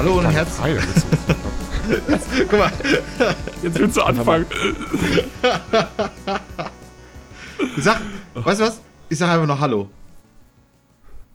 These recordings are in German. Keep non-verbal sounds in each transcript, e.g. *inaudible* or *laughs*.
Hallo und herzlich. *laughs* Guck mal. Jetzt willst du anfangen. Ich sag, weißt du was? Ich sag einfach noch Hallo.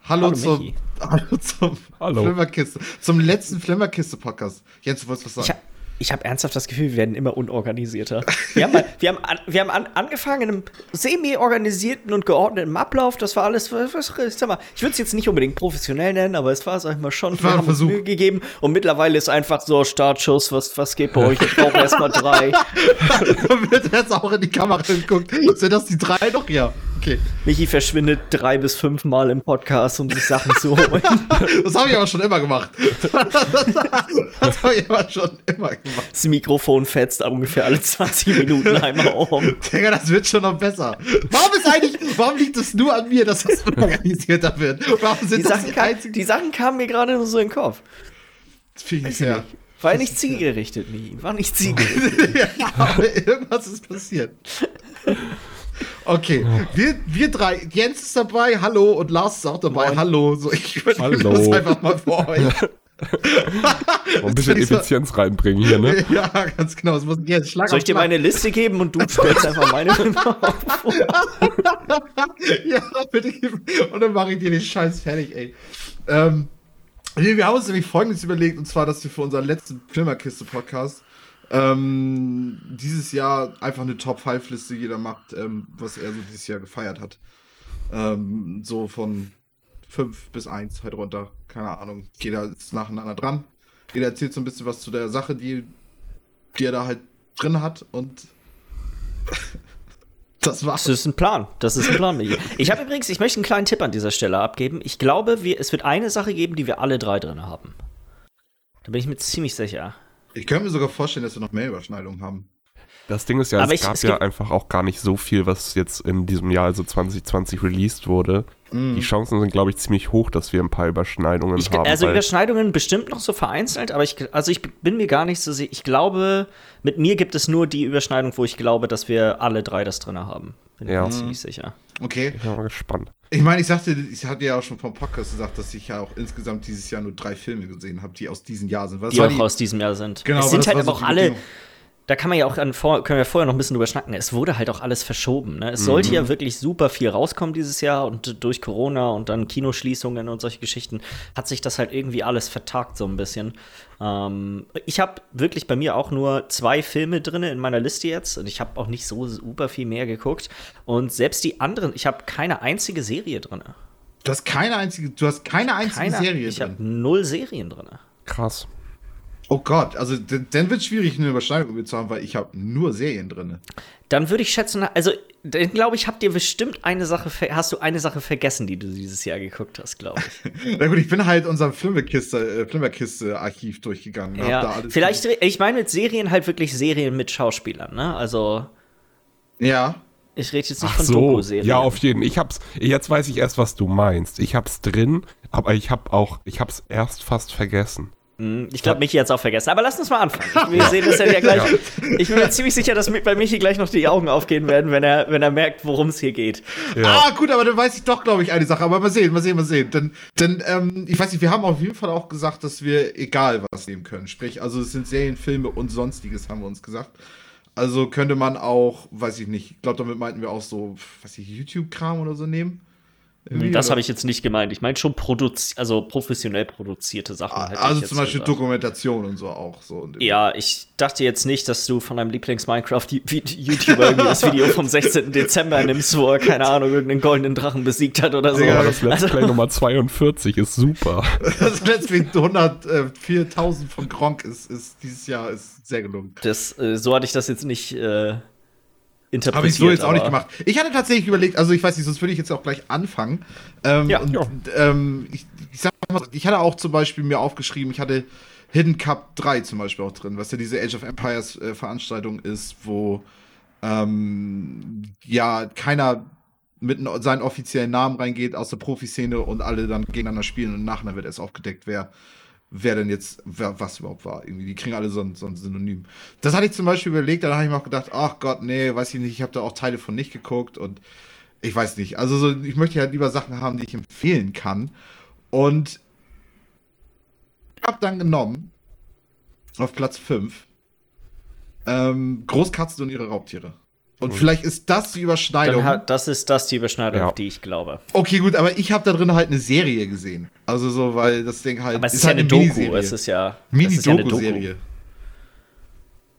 Hallo, Hallo, zum, Michi. *laughs* Hallo zum Hallo. Flimmerkiste. Zum letzten Flimmerkiste-Podcast. Jens, du wolltest was Ich, sagen? ha- ich habe ernsthaft das Gefühl, wir werden immer unorganisierter. Wir haben, mal, wir haben, an, wir haben an, angefangen in einem semi-organisierten und geordneten Ablauf. Das war alles, was, sag mal, ich würde es jetzt nicht unbedingt professionell nennen, aber es war, sag ich mal, schon. war Wir haben uns. Mühe gegeben und mittlerweile ist einfach so Startschuss, was, was geht bei euch? Ich brauche erstmal drei. *laughs* Wird jetzt auch in die Kamera geguckt. Sind das die drei noch? Ja. Okay. Michi verschwindet drei bis fünf Mal im Podcast, um sich Sachen zu holen. *laughs* Das habe ich aber schon immer gemacht. *laughs* Das habe ich aber schon immer gemacht. Das Mikrofon fetzt ungefähr alle 20 Minuten einmal um. Digga, das wird schon noch besser. Warum ist eigentlich, warum liegt es nur an mir, dass das unorganisierter wird? Warum sind Die das Sachen, die einzigen? die Sachen kamen mir gerade nur so in den Kopf. Finde ich ja. War nicht zielgerichtet, Michi. War nicht zielgerichtet. *laughs* ja, aber irgendwas ist passiert. Okay, wir, wir drei, Jens ist dabei, hallo, und Lars ist auch dabei, hallo. So, ich übernehme Hallo. das einfach mal vor euch. *laughs* Ein bisschen so- Effizienz reinbringen hier, ne? *laughs* Ja, ganz genau. Muss Schlag Soll auf ich dir Schlag. meine Liste geben und du stellst einfach meine *laughs* vor? ja, bitte. Und dann mache ich dir den Scheiß fertig, ey. Ähm, wir haben uns nämlich folgendes überlegt, und zwar, dass wir für unseren letzten Filmerkiste-Podcast ähm, dieses Jahr einfach eine Top-5-Liste jeder macht, ähm, was er so dieses Jahr gefeiert hat. Ähm, so von 5 bis 1 halt runter. Keine Ahnung. Jeder ist nacheinander dran. Jeder erzählt so ein bisschen was zu der Sache, die, die er da halt drin hat und *laughs* das war's. Das ist ein Plan. Das ist ein Plan. Ich habe übrigens, ich möchte einen kleinen Tipp an dieser Stelle abgeben. Ich glaube, wir, es wird eine Sache geben, die wir alle drei drin haben. Da bin ich mir ziemlich sicher. Ich könnte mir sogar vorstellen, dass wir noch mehr Überschneidungen haben. Das Ding ist ja, Aber es ich- gab es ja einfach auch gar nicht so viel, was jetzt in diesem Jahr, also 2020, released wurde. Mhm. Die Chancen sind, glaube ich, ziemlich hoch, dass wir ein paar Überschneidungen Ich, haben. also Überschneidungen bestimmt noch so vereinzelt, aber ich, also ich bin mir gar nicht so sicher. Ich glaube, mit mir gibt es nur die Überschneidung, wo ich glaube, dass wir alle drei das drin haben. Bin Ja. mir ziemlich sicher. Okay. ich bin mal gespannt. Ich meine, ich sagte, ich hatte ja auch schon vom Podcast gesagt, dass ich ja auch insgesamt dieses Jahr nur drei Filme gesehen habe, die aus diesem Jahr sind. Was Die auch aus diesem Jahr sind. Genau, es sind halt aber so auch die alle, Bedingung. Da kann man ja auch an, können wir vorher noch ein bisschen drüber schnacken. Es wurde halt auch alles verschoben. Ne? Es Mhm. sollte ja wirklich super viel rauskommen dieses Jahr und durch Corona und dann Kinoschließungen und solche Geschichten hat sich das halt irgendwie alles vertagt so ein bisschen. Ähm, ich habe wirklich bei mir auch nur zwei Filme drin in meiner Liste jetzt und ich habe auch nicht so super viel mehr geguckt. Und selbst die anderen, ich habe keine einzige Serie drin. Du hast keine einzige, du hast keine einzige Keine, Serie ich habe drin. null Serien drin. Krass. Oh Gott, also dann wird es schwierig, eine Überschneidung zu haben, weil ich habe nur Serien drin. Dann würde ich schätzen, also dann glaube ich, habt ihr bestimmt eine Sache, hast du eine Sache vergessen, die du dieses Jahr geguckt hast, glaube ich. *laughs* Na gut, ich bin halt unser Filmekiste, äh, Filmekiste-Archiv durchgegangen. hab da ja, alles vielleicht, ich meine mit Serien halt wirklich Serien mit Schauspielern, ne? Also Ja. ich rede jetzt nicht Ach von so, Doku-Serien. ja, auf jeden. Ich hab's, jetzt weiß ich erst, was du meinst. Ich hab's drin, aber ich hab auch, ich hab's erst fast vergessen. Hm, Ich glaube, Michi hat es auch vergessen. Aber lass uns mal anfangen. Wir sehen das ja, ja gleich. Ich bin mir ziemlich sicher, dass bei Michi gleich noch die Augen aufgehen werden, wenn er, wenn er merkt, worum es hier geht. Ah, gut, aber dann weiß ich doch, glaube ich, eine Sache. Aber mal sehen, mal sehen, mal sehen. Denn, denn ähm, ich weiß nicht, wir haben auf jeden Fall auch gesagt, dass wir egal was nehmen können. Sprich, also es sind Serien, Filme und sonstiges, haben wir uns gesagt. Also könnte man auch, weiß ich nicht, ich glaube, damit meinten wir auch so, weiß ich, YouTube-Kram oder so nehmen. Das habe ich jetzt nicht gemeint. Ich meine schon produzi also professionell produzierte Sachen. hätte ich Also zum Beispiel gesagt. Dokumentation und so auch. So. Ja, ich dachte jetzt nicht, dass du von deinem Lieblings-Minecraft-YouTuber irgendwie das Video vom 16. Dezember nimmst, wo er, keine Ahnung, irgendeinen goldenen Drachen besiegt hat oder so. Digga, Aber das Let's Also- Play Nummer 42 ist super. *laughs* Das letzte 100, äh, 4000 von Gronk ist, ist dieses Jahr ist sehr gelungen. Das, äh, so hatte ich das jetzt nicht äh, interpretiert. Habe ich so jetzt auch nicht gemacht. Ich hatte tatsächlich überlegt, also ich weiß nicht, sonst würde ich jetzt auch gleich anfangen. Ähm, Ja. und. Ähm, ich, ich sag mal, ich hatte auch zum Beispiel mir aufgeschrieben, ich hatte Hidden Cup 3 zum Beispiel auch drin, was ja diese Age of Empires äh, Veranstaltung ist, wo ähm, ja keiner mit seinen offiziellen Namen reingeht aus der Profiszene und alle dann gegeneinander spielen und nachher wird erst aufgedeckt, wer wer denn jetzt, wer, was überhaupt war. Irgendwie, die kriegen alle so ein, so ein Synonym. Das hatte ich zum Beispiel überlegt, dann habe ich mir auch gedacht, ach Gott, nee, weiß ich nicht, ich habe da auch Teile von nicht geguckt und ich weiß nicht. Also so, ich möchte halt lieber Sachen haben, die ich empfehlen kann. Und habe dann genommen, auf Platz 5, ähm, Großkatzen und ihre Raubtiere. Und mhm. vielleicht ist das die Überschneidung. Hat, das ist das die Überschneidung, ja. auf die ich glaube. Okay, gut, aber ich habe da drin halt eine Serie gesehen. Also so, weil das Ding halt. Aber es ist, ist ja halt eine Doku. Es ist ja. Mini-Doku-Serie.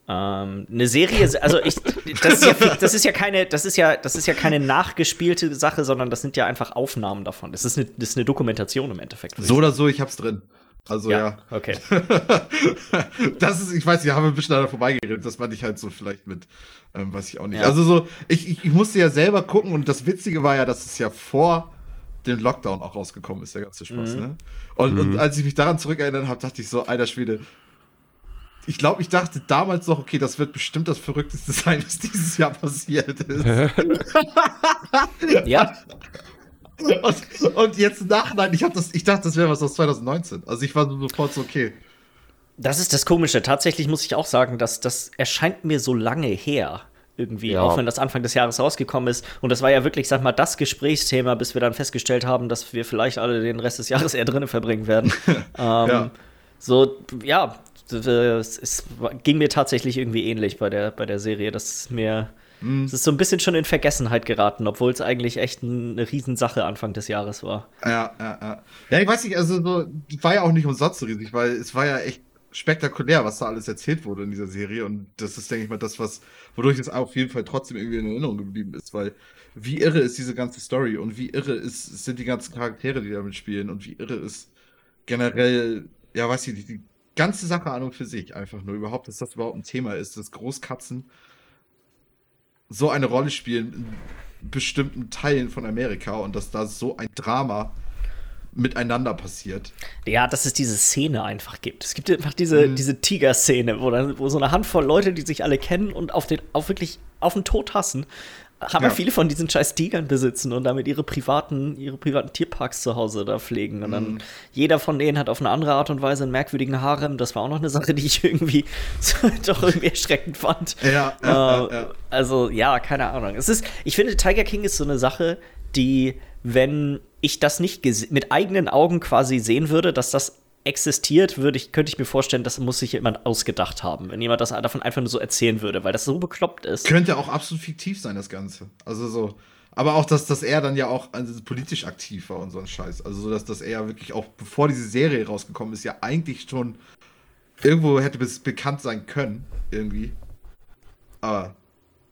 Ähm, eine Serie, also ich, das ist, ja, das ist ja keine, das ist ja, das ist ja keine nachgespielte Sache, sondern das sind ja einfach Aufnahmen davon. Das ist eine, das ist eine Dokumentation im Endeffekt. So oder so, ich hab's drin. Also ja. ja. Okay. *laughs* das ist, ich weiß nicht, haben wir ein bisschen daran vorbeigeredet. Das fand ich halt so vielleicht mit, ähm, weiß ich auch nicht. Ja. Also so, ich, ich, ich musste ja selber gucken und das Witzige war ja, dass es ja vor dem Lockdown auch rausgekommen ist, der ganze Spaß, mhm. ne? Und, mhm. und als ich mich daran zurückerinnert habe, dachte ich so, alter Schwede, ich glaube, ich dachte damals noch, okay, das wird bestimmt das Verrückteste *laughs* sein, was dieses Jahr passiert ist. *laughs* ja. Und, und jetzt im Nachhinein, ich, das, ich dachte, das wäre was aus 2019. Also ich war sofort so, okay. Das ist das Komische. Tatsächlich muss ich auch sagen, dass das erscheint mir so lange her. Irgendwie, ja. auch wenn das Anfang des Jahres rausgekommen ist. Und das war ja wirklich, sag mal, das Gesprächsthema, bis wir dann festgestellt haben, dass wir vielleicht alle den Rest des Jahres eher drinnen verbringen werden. *laughs* ähm, ja. So, ja, es ging mir tatsächlich irgendwie ähnlich bei der, bei der Serie. Das ist mir. Mhm. Es ist so ein bisschen schon in Vergessenheit geraten, obwohl es eigentlich echt eine Riesensache Anfang des Jahres war. Ja, ja, ja. Ja, ich weiß nicht, also so, war ja auch nicht umsonst so riesig, weil es war ja echt spektakulär, was da alles erzählt wurde in dieser Serie. Und das ist, denke ich mal, das, was, wodurch es auf jeden Fall trotzdem irgendwie in Erinnerung geblieben ist, weil wie irre ist diese ganze Story und wie irre ist, sind die ganzen Charaktere, die damit spielen und wie irre ist generell, ja, weiß ich nicht, die ganze Sache an und für sich einfach nur überhaupt, dass das überhaupt ein Thema ist, dass Großkatzen so eine Rolle spielen in bestimmten Teilen von Amerika und dass da so ein Drama miteinander passiert. Ja, dass es diese Szene einfach gibt. Es gibt einfach diese, mhm. diese Tiger-Szene, wo, wo so eine Handvoll Leute, die sich alle kennen und auf den, auf wirklich auf den Tod hassen, haben ja. viele von diesen scheiß Tigern besitzen und damit ihre privaten, ihre privaten Tierparks zu Hause da pflegen. Und dann mhm. jeder von denen hat auf eine andere Art und Weise einen merkwürdigen Harem. Das war auch noch eine Sache, die ich irgendwie *laughs* doch irgendwie erschreckend fand. Ja, ja, äh, ja, Also, ja, keine Ahnung. Es ist, ich finde, Tiger King ist so eine Sache, die, wenn ich das nicht mit eigenen Augen quasi sehen würde, dass das existiert, würde ich, könnte ich mir vorstellen, das muss sich jemand ausgedacht haben, wenn jemand das davon einfach nur so erzählen würde, weil das so bekloppt ist. Könnte auch absolut fiktiv sein, das Ganze. Also so. Aber auch, dass, dass er dann ja auch also politisch aktiv war und so ein Scheiß. Also so, dass, dass er ja wirklich auch, bevor diese Serie rausgekommen ist, ja eigentlich schon irgendwo hätte es bekannt sein können, irgendwie. Aber,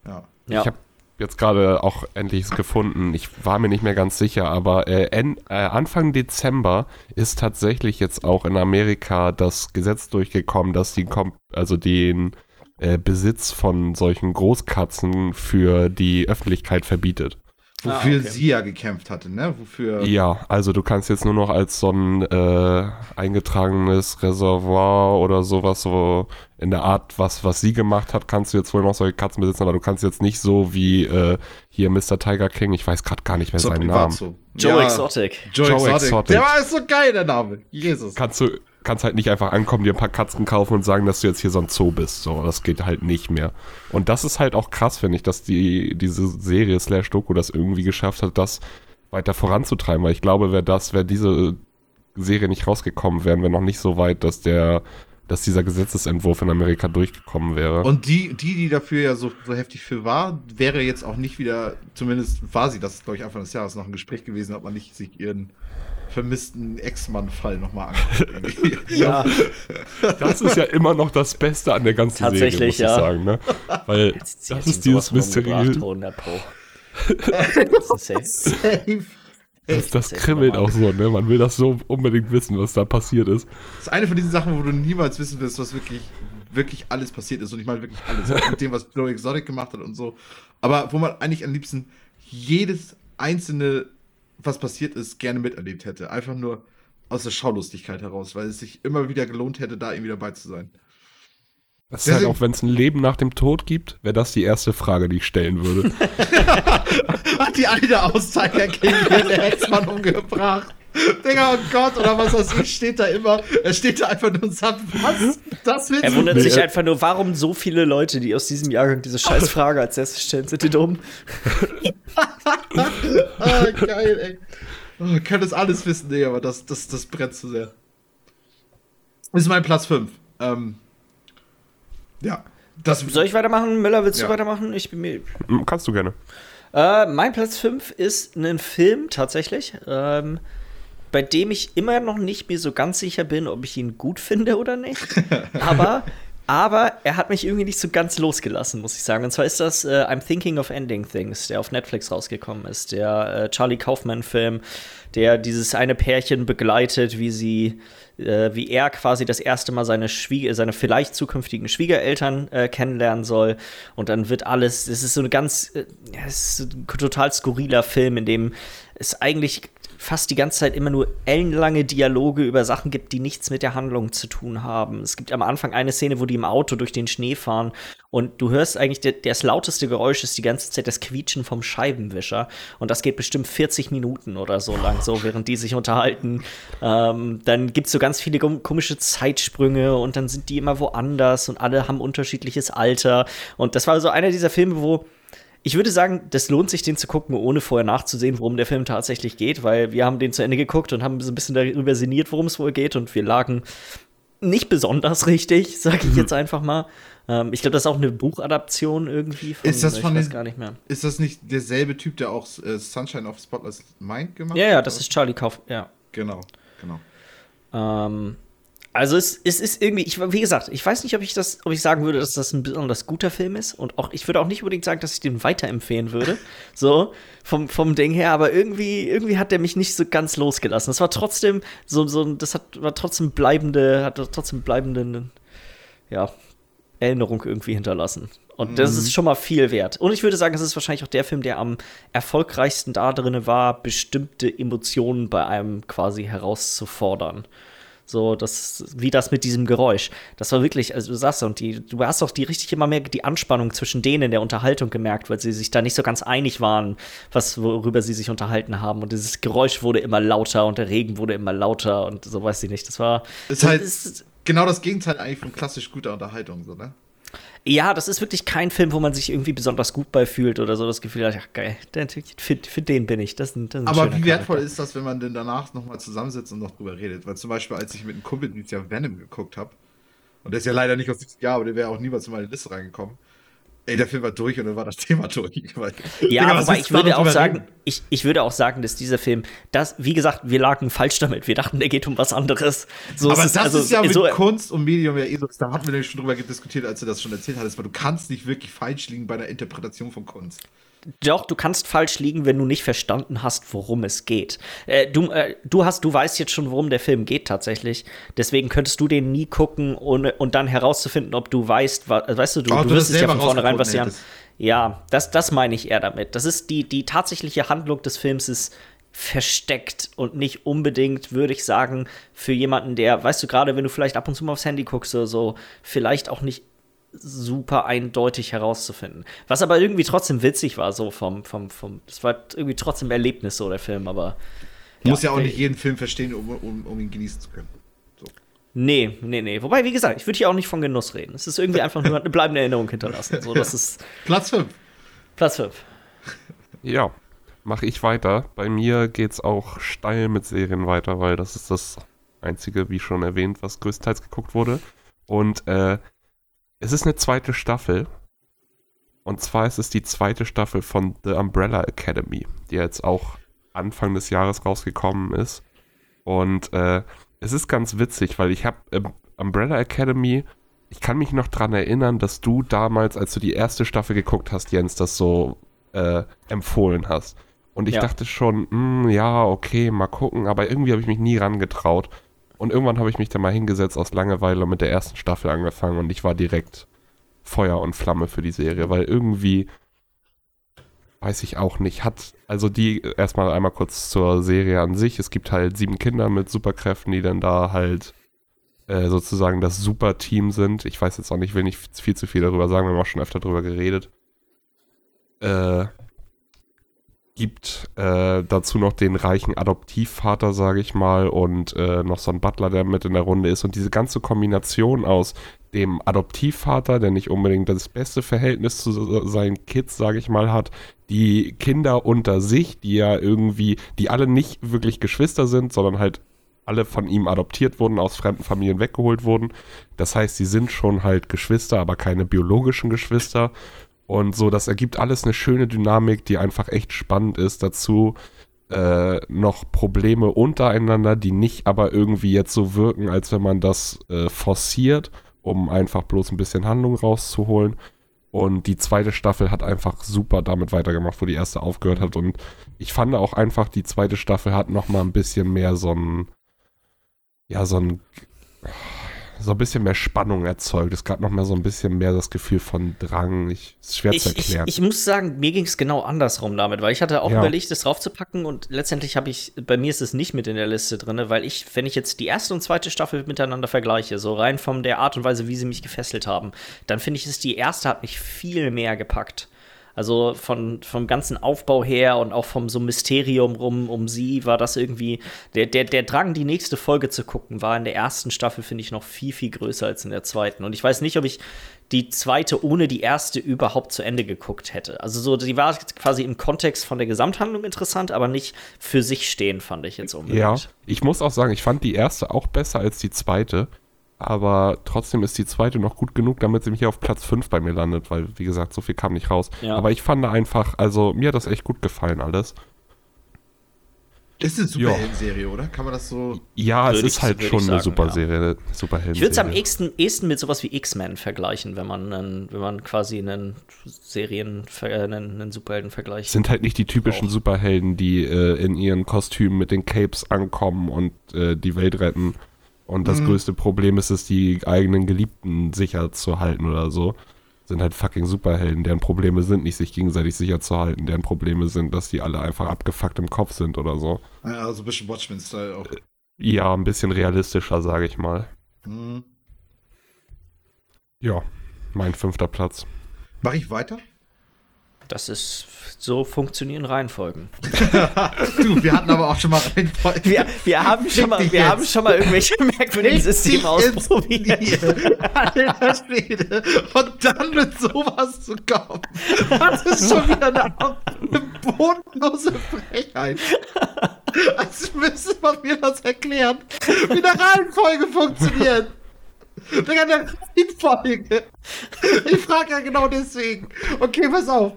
ja. ja. Ich habe jetzt gerade auch endlich gefunden. Ich war mir nicht mehr ganz sicher, aber äh, en, äh, Anfang Dezember ist tatsächlich jetzt auch in Amerika das Gesetz durchgekommen, dass die also den äh, Besitz von solchen Großkatzen für die Öffentlichkeit verbietet. Wofür ah, okay. sie ja gekämpft hatte, ne? Wofür. Ja, also du kannst jetzt nur noch als so ein äh, eingetragenes Reservoir oder sowas, so in der Art, was, was sie gemacht hat, kannst du jetzt wohl noch solche Katzen besitzen, aber du kannst jetzt nicht so wie äh, hier Mr. Tiger King, ich weiß gerade gar nicht mehr so seinen Namen. So. Joe ja. Exotic. Joe, Joe Exotic. Exotic. Der war so geil, der Name. Jesus. Kannst du, kannst halt nicht einfach ankommen, dir ein paar Katzen kaufen und sagen, dass du jetzt hier so ein Zoo bist. So, das geht halt nicht mehr. Und das ist halt auch krass, finde ich, dass die, diese Serie slash Doku das irgendwie geschafft hat, das weiter voranzutreiben. Weil ich glaube, wäre das, wäre diese Serie nicht rausgekommen, wären wir noch nicht so weit, dass der dass dieser Gesetzesentwurf in Amerika durchgekommen wäre. Und die, die, die dafür ja so, so heftig für war, wäre jetzt auch nicht wieder, zumindest war sie, das ist, glaube ich, Anfang des Jahres noch ein Gespräch gewesen, ob man nicht sich ihren vermissten Ex-Mann-Fall nochmal anguckt. *laughs* ja. Das ist ja immer noch das Beste an der ganzen Tatsächlich, Serie, muss ja. ich sagen. Ne? Weil *laughs* das ist dieses mysteriöse. das ist safe. safe. Das, das kribbelt auch so, ne? Man will das so unbedingt wissen, was da passiert ist. Das ist eine von diesen Sachen, wo du niemals wissen wirst, was wirklich, wirklich alles passiert ist. Und ich meine wirklich alles. *laughs* mit dem, was Joe Exotic gemacht hat und so. Aber wo man eigentlich am liebsten jedes einzelne was passiert ist, gerne miterlebt hätte. Einfach nur aus der Schaulustigkeit heraus, weil es sich immer wieder gelohnt hätte, da irgendwie dabei zu sein. Das ist halt auch, wenn es ein Leben nach dem Tod gibt, wäre das die erste Frage, die ich stellen würde. *laughs* Hat die eine Auszeiger gegen den Ex-Mann umgebracht? Digga, oh Gott, oder was weiß ich, steht da immer. Er steht da einfach nur und sagt, was? Das willst Er wundert sich einfach nur, warum so viele Leute, die aus diesem Jahrgang diese scheiß Frage als erstes stellen, sind die dumm? *laughs* ah, geil, ey. Oh, kann das alles wissen, nee, aber das, das, das brennt zu sehr. ist mein Platz 5. Ähm, ja. Das Soll ich weitermachen? Müller, willst ja. du weitermachen? Ich bin mir. Kannst du gerne. Äh, mein Platz 5 ist ein Film tatsächlich, ähm, bei dem ich immer noch nicht mir so ganz sicher bin, ob ich ihn gut finde oder nicht. Aber *laughs* aber er hat mich irgendwie nicht so ganz losgelassen, muss ich sagen. Und zwar ist das äh, I'm Thinking of Ending Things, der auf Netflix rausgekommen ist. Der äh, Charlie Kaufman-Film, der dieses eine Pärchen begleitet, wie sie, äh, wie er quasi das erste Mal seine Schwieger, seine vielleicht zukünftigen Schwiegereltern äh, kennenlernen soll. Und dann wird alles, es ist so ein ganz, äh, es ist ein total skurriler Film, in dem es eigentlich fast die ganze Zeit immer nur ellenlange Dialoge über Sachen gibt, die nichts mit der Handlung zu tun haben. Es gibt am Anfang eine Szene, wo die im Auto durch den Schnee fahren und du hörst eigentlich, das lauteste Geräusch ist die ganze Zeit das Quietschen vom Scheibenwischer und das geht bestimmt 40 Minuten oder so lang, so während die sich unterhalten. Ähm, dann gibt es so ganz viele komische Zeitsprünge und dann sind die immer woanders und alle haben unterschiedliches Alter und das war so einer dieser Filme, wo ich würde sagen, das lohnt sich, den zu gucken, ohne vorher nachzusehen, worum der Film tatsächlich geht, weil wir haben den zu Ende geguckt und haben so ein bisschen darüber sinniert, worum es wohl geht und wir lagen nicht besonders richtig, *laughs* sage ich mhm. jetzt einfach mal. Ähm, ich glaube, das ist auch eine Buchadaption irgendwie. Von, ist das von den, gar nicht mehr. Ist das nicht derselbe Typ, der auch äh, Sunshine of Spotless Mind gemacht hat? Ja, ja, das ist Charlie Kauf. Ja. Genau, genau. Ähm, also es, es ist irgendwie, ich, wie gesagt, ich weiß nicht, ob ich das, ob ich sagen würde, dass das ein besonders guter Film ist. Und auch, ich würde auch nicht unbedingt sagen, dass ich den weiterempfehlen würde. *laughs* so, vom, vom Ding her, aber irgendwie, irgendwie hat der mich nicht so ganz losgelassen. Das war trotzdem so, so, das hat, war trotzdem bleibende, hat trotzdem bleibende, ja, Erinnerung irgendwie hinterlassen. Und das mhm. ist schon mal viel wert. Und ich würde sagen, es ist wahrscheinlich auch der Film, der am erfolgreichsten da drin war, bestimmte Emotionen bei einem quasi herauszufordern. So, das, wie das mit diesem Geräusch. Das war wirklich, also du sagst und die, du hast auch die richtig immer mehr die Anspannung zwischen denen in der Unterhaltung gemerkt, weil sie sich da nicht so ganz einig waren, was, worüber sie sich unterhalten haben. Und dieses Geräusch wurde immer lauter und der Regen wurde immer lauter und so weiß ich nicht. Das war. Das ist halt das ist, genau das Gegenteil eigentlich von klassisch guter Unterhaltung, so, ne? Ja, das ist wirklich kein Film, wo man sich irgendwie besonders gut bei fühlt oder so das Gefühl hat, ja geil, für, für den bin ich. Das, das Aber wie wertvoll Charakter. ist das, wenn man denn danach nochmal zusammensitzt und noch drüber redet? Weil zum Beispiel, als ich mit einem Kumpel dieses Jahr Venom geguckt habe, und der ist ja leider nicht aus diesem Jahr, aber der wäre auch niemals in meine Liste reingekommen, Ey, der Film war durch und dann war das *laughs* Thema durch. ja, Digga, aber ich würde auch sagen, ich, ich würde auch sagen, dass dieser Film, das, wie gesagt, wir lagen falsch damit. Wir dachten, der geht um was anderes. So aber ist das also, ist ja mit so, Kunst und Medium ja eh so, da hatten wir nämlich schon drüber diskutiert, als du das schon erzählt hattest, weil du kannst nicht wirklich falsch liegen bei der Interpretation von Kunst. Doch, du kannst falsch liegen, wenn du nicht verstanden hast, worum es geht. Äh, du, äh, du hast, du weißt jetzt schon, worum der Film geht tatsächlich. Deswegen könntest du den nie gucken ohne, und dann herauszufinden, ob du weißt, wa, weißt du, du, du, du wirst es ja von vornherein, was sie haben. Ja, das, das meine ich eher damit. Das ist die, die tatsächliche Handlung des Films ist versteckt und nicht unbedingt, würde ich sagen, für jemanden, der, weißt du, gerade wenn du vielleicht ab und zu mal aufs Handy guckst oder so, vielleicht auch nicht super eindeutig herauszufinden. Was aber irgendwie trotzdem witzig war, so vom, vom, vom, das war irgendwie trotzdem Erlebnis, so der Film, aber. Du ja, musst ja auch nicht jeden Film verstehen, um, um, um ihn genießen zu können. So. Nee, nee, nee. Wobei, wie gesagt, ich würde hier auch nicht von Genuss reden. Es ist irgendwie einfach nur eine bleibende Erinnerung hinterlassen. So, das ist Platz 5. Platz 5. Ja, mache ich weiter. Bei mir geht's auch steil mit Serien weiter, weil das ist das einzige, wie schon erwähnt, was größtenteils geguckt wurde. Und äh, es ist eine zweite Staffel. Und zwar ist es die zweite Staffel von The Umbrella Academy, die jetzt auch Anfang des Jahres rausgekommen ist. Und äh, es ist ganz witzig, weil ich habe äh, Umbrella Academy, ich kann mich noch dran erinnern, dass du damals, als du die erste Staffel geguckt hast, Jens, das so äh, empfohlen hast. Und ich ja. dachte schon, mh, hm, ja, okay, mal gucken, aber irgendwie habe ich mich nie rangetraut. Und irgendwann habe ich mich da mal hingesetzt aus Langeweile mit der ersten Staffel angefangen und ich war direkt Feuer und Flamme für die Serie, weil irgendwie weiß ich auch nicht, hat also die erstmal einmal kurz zur Serie an sich. Es gibt halt sieben Kinder mit Superkräften, die dann da halt äh, sozusagen das Superteam sind. Ich weiß jetzt auch nicht, will nicht viel zu viel darüber sagen, wir haben auch schon öfter darüber geredet. Äh, gibt äh, dazu noch den reichen Adoptivvater, sage ich mal, und äh, noch so ein Butler, der mit in der Runde ist. Und diese ganze Kombination aus dem Adoptivvater, der nicht unbedingt das beste Verhältnis zu seinen Kids, sage ich mal, hat, die Kinder unter sich, die ja irgendwie, die alle nicht wirklich Geschwister sind, sondern halt alle von ihm adoptiert wurden, aus fremden Familien weggeholt wurden. Das heißt, sie sind schon halt Geschwister, aber keine biologischen Geschwister. Und so, das ergibt alles eine schöne Dynamik, die einfach echt spannend ist. Dazu äh, noch Probleme untereinander, die nicht aber irgendwie jetzt so wirken, als wenn man das äh, forciert, um einfach bloß ein bisschen Handlung rauszuholen. Und die zweite Staffel hat einfach super damit weitergemacht, wo die erste aufgehört hat. Und ich fand auch einfach, die zweite Staffel hat noch mal ein bisschen mehr so ein, ja, so ein, so ein bisschen mehr Spannung erzeugt. Es gab noch mal so ein bisschen mehr das Gefühl von Drang. Ich, ist schwer ich, zu erklären. Ich, ich, muss sagen, mir ging es genau andersrum damit, weil ich hatte auch Ja. überlegt, das draufzupacken und letztendlich habe ich, bei mir ist es nicht mit in der Liste drin, weil ich, wenn ich jetzt die erste und zweite Staffel miteinander vergleiche, so rein von der Art und Weise, wie sie mich gefesselt haben, dann finde ich, ist die erste hat mich viel mehr gepackt. Also von, vom ganzen Aufbau her und auch vom so Mysterium rum um sie war das irgendwie, der, der, der Drang, die nächste Folge zu gucken, war in der ersten Staffel, finde ich, noch viel, viel größer als in der zweiten. Und ich weiß nicht, ob ich die zweite ohne die erste überhaupt zu Ende geguckt hätte. Also so, die war quasi im Kontext von der Gesamthandlung interessant, aber nicht für sich stehen, fand ich jetzt unbedingt. Ja, ich muss auch sagen, ich fand die erste auch besser als die zweite. Aber trotzdem ist die zweite noch gut genug, damit sie mich hier auf Platz 5 bei mir landet, weil, wie gesagt, so viel kam nicht raus. Ja. Aber ich fand einfach, also mir hat das echt gut gefallen alles. Ist eine Superhelden-Serie, oder? Kann man das so. Ja, es ist halt schon ich eine sagen, super ja. Superhelden. Ich würde es am ehesten, ehesten mit sowas wie X-Men vergleichen, wenn man, einen, wenn man quasi einen Serien, äh, einen, einen Superhelden-Vergleich. sind halt nicht die typischen Auch. Superhelden, die äh, in ihren Kostümen mit den Capes ankommen und äh, die Welt retten. Und das Mhm. größte Problem ist es, die eigenen Geliebten sicher zu halten oder so. Sind halt fucking Superhelden, deren Probleme sind nicht, sich gegenseitig sicher zu halten. Deren Probleme sind, dass die alle einfach abgefuckt im Kopf sind oder so. Ja, so ein bisschen Watchmen-Style auch. Ja, ein bisschen realistischer, sage ich mal. Hm. Ja, mein fünfter Platz. Mach ich weiter? Das ist, so funktionieren Reihenfolgen. Du, wir hatten aber auch schon mal Reihenfolge. Wir, wir, haben, schon mal, wir jetzt. haben schon mal irgendwelche merkwürdigen Systeme ausprobiert. Alter Schwede. Und dann mit sowas zu kommen. Das ist schon wieder eine, eine bodenlose Frechheit. Als müsste man mir das erklären, wie eine Reihenfolge funktioniert. Digga, eine Reihenfolge. Ich frage ja genau deswegen. Okay, pass auf.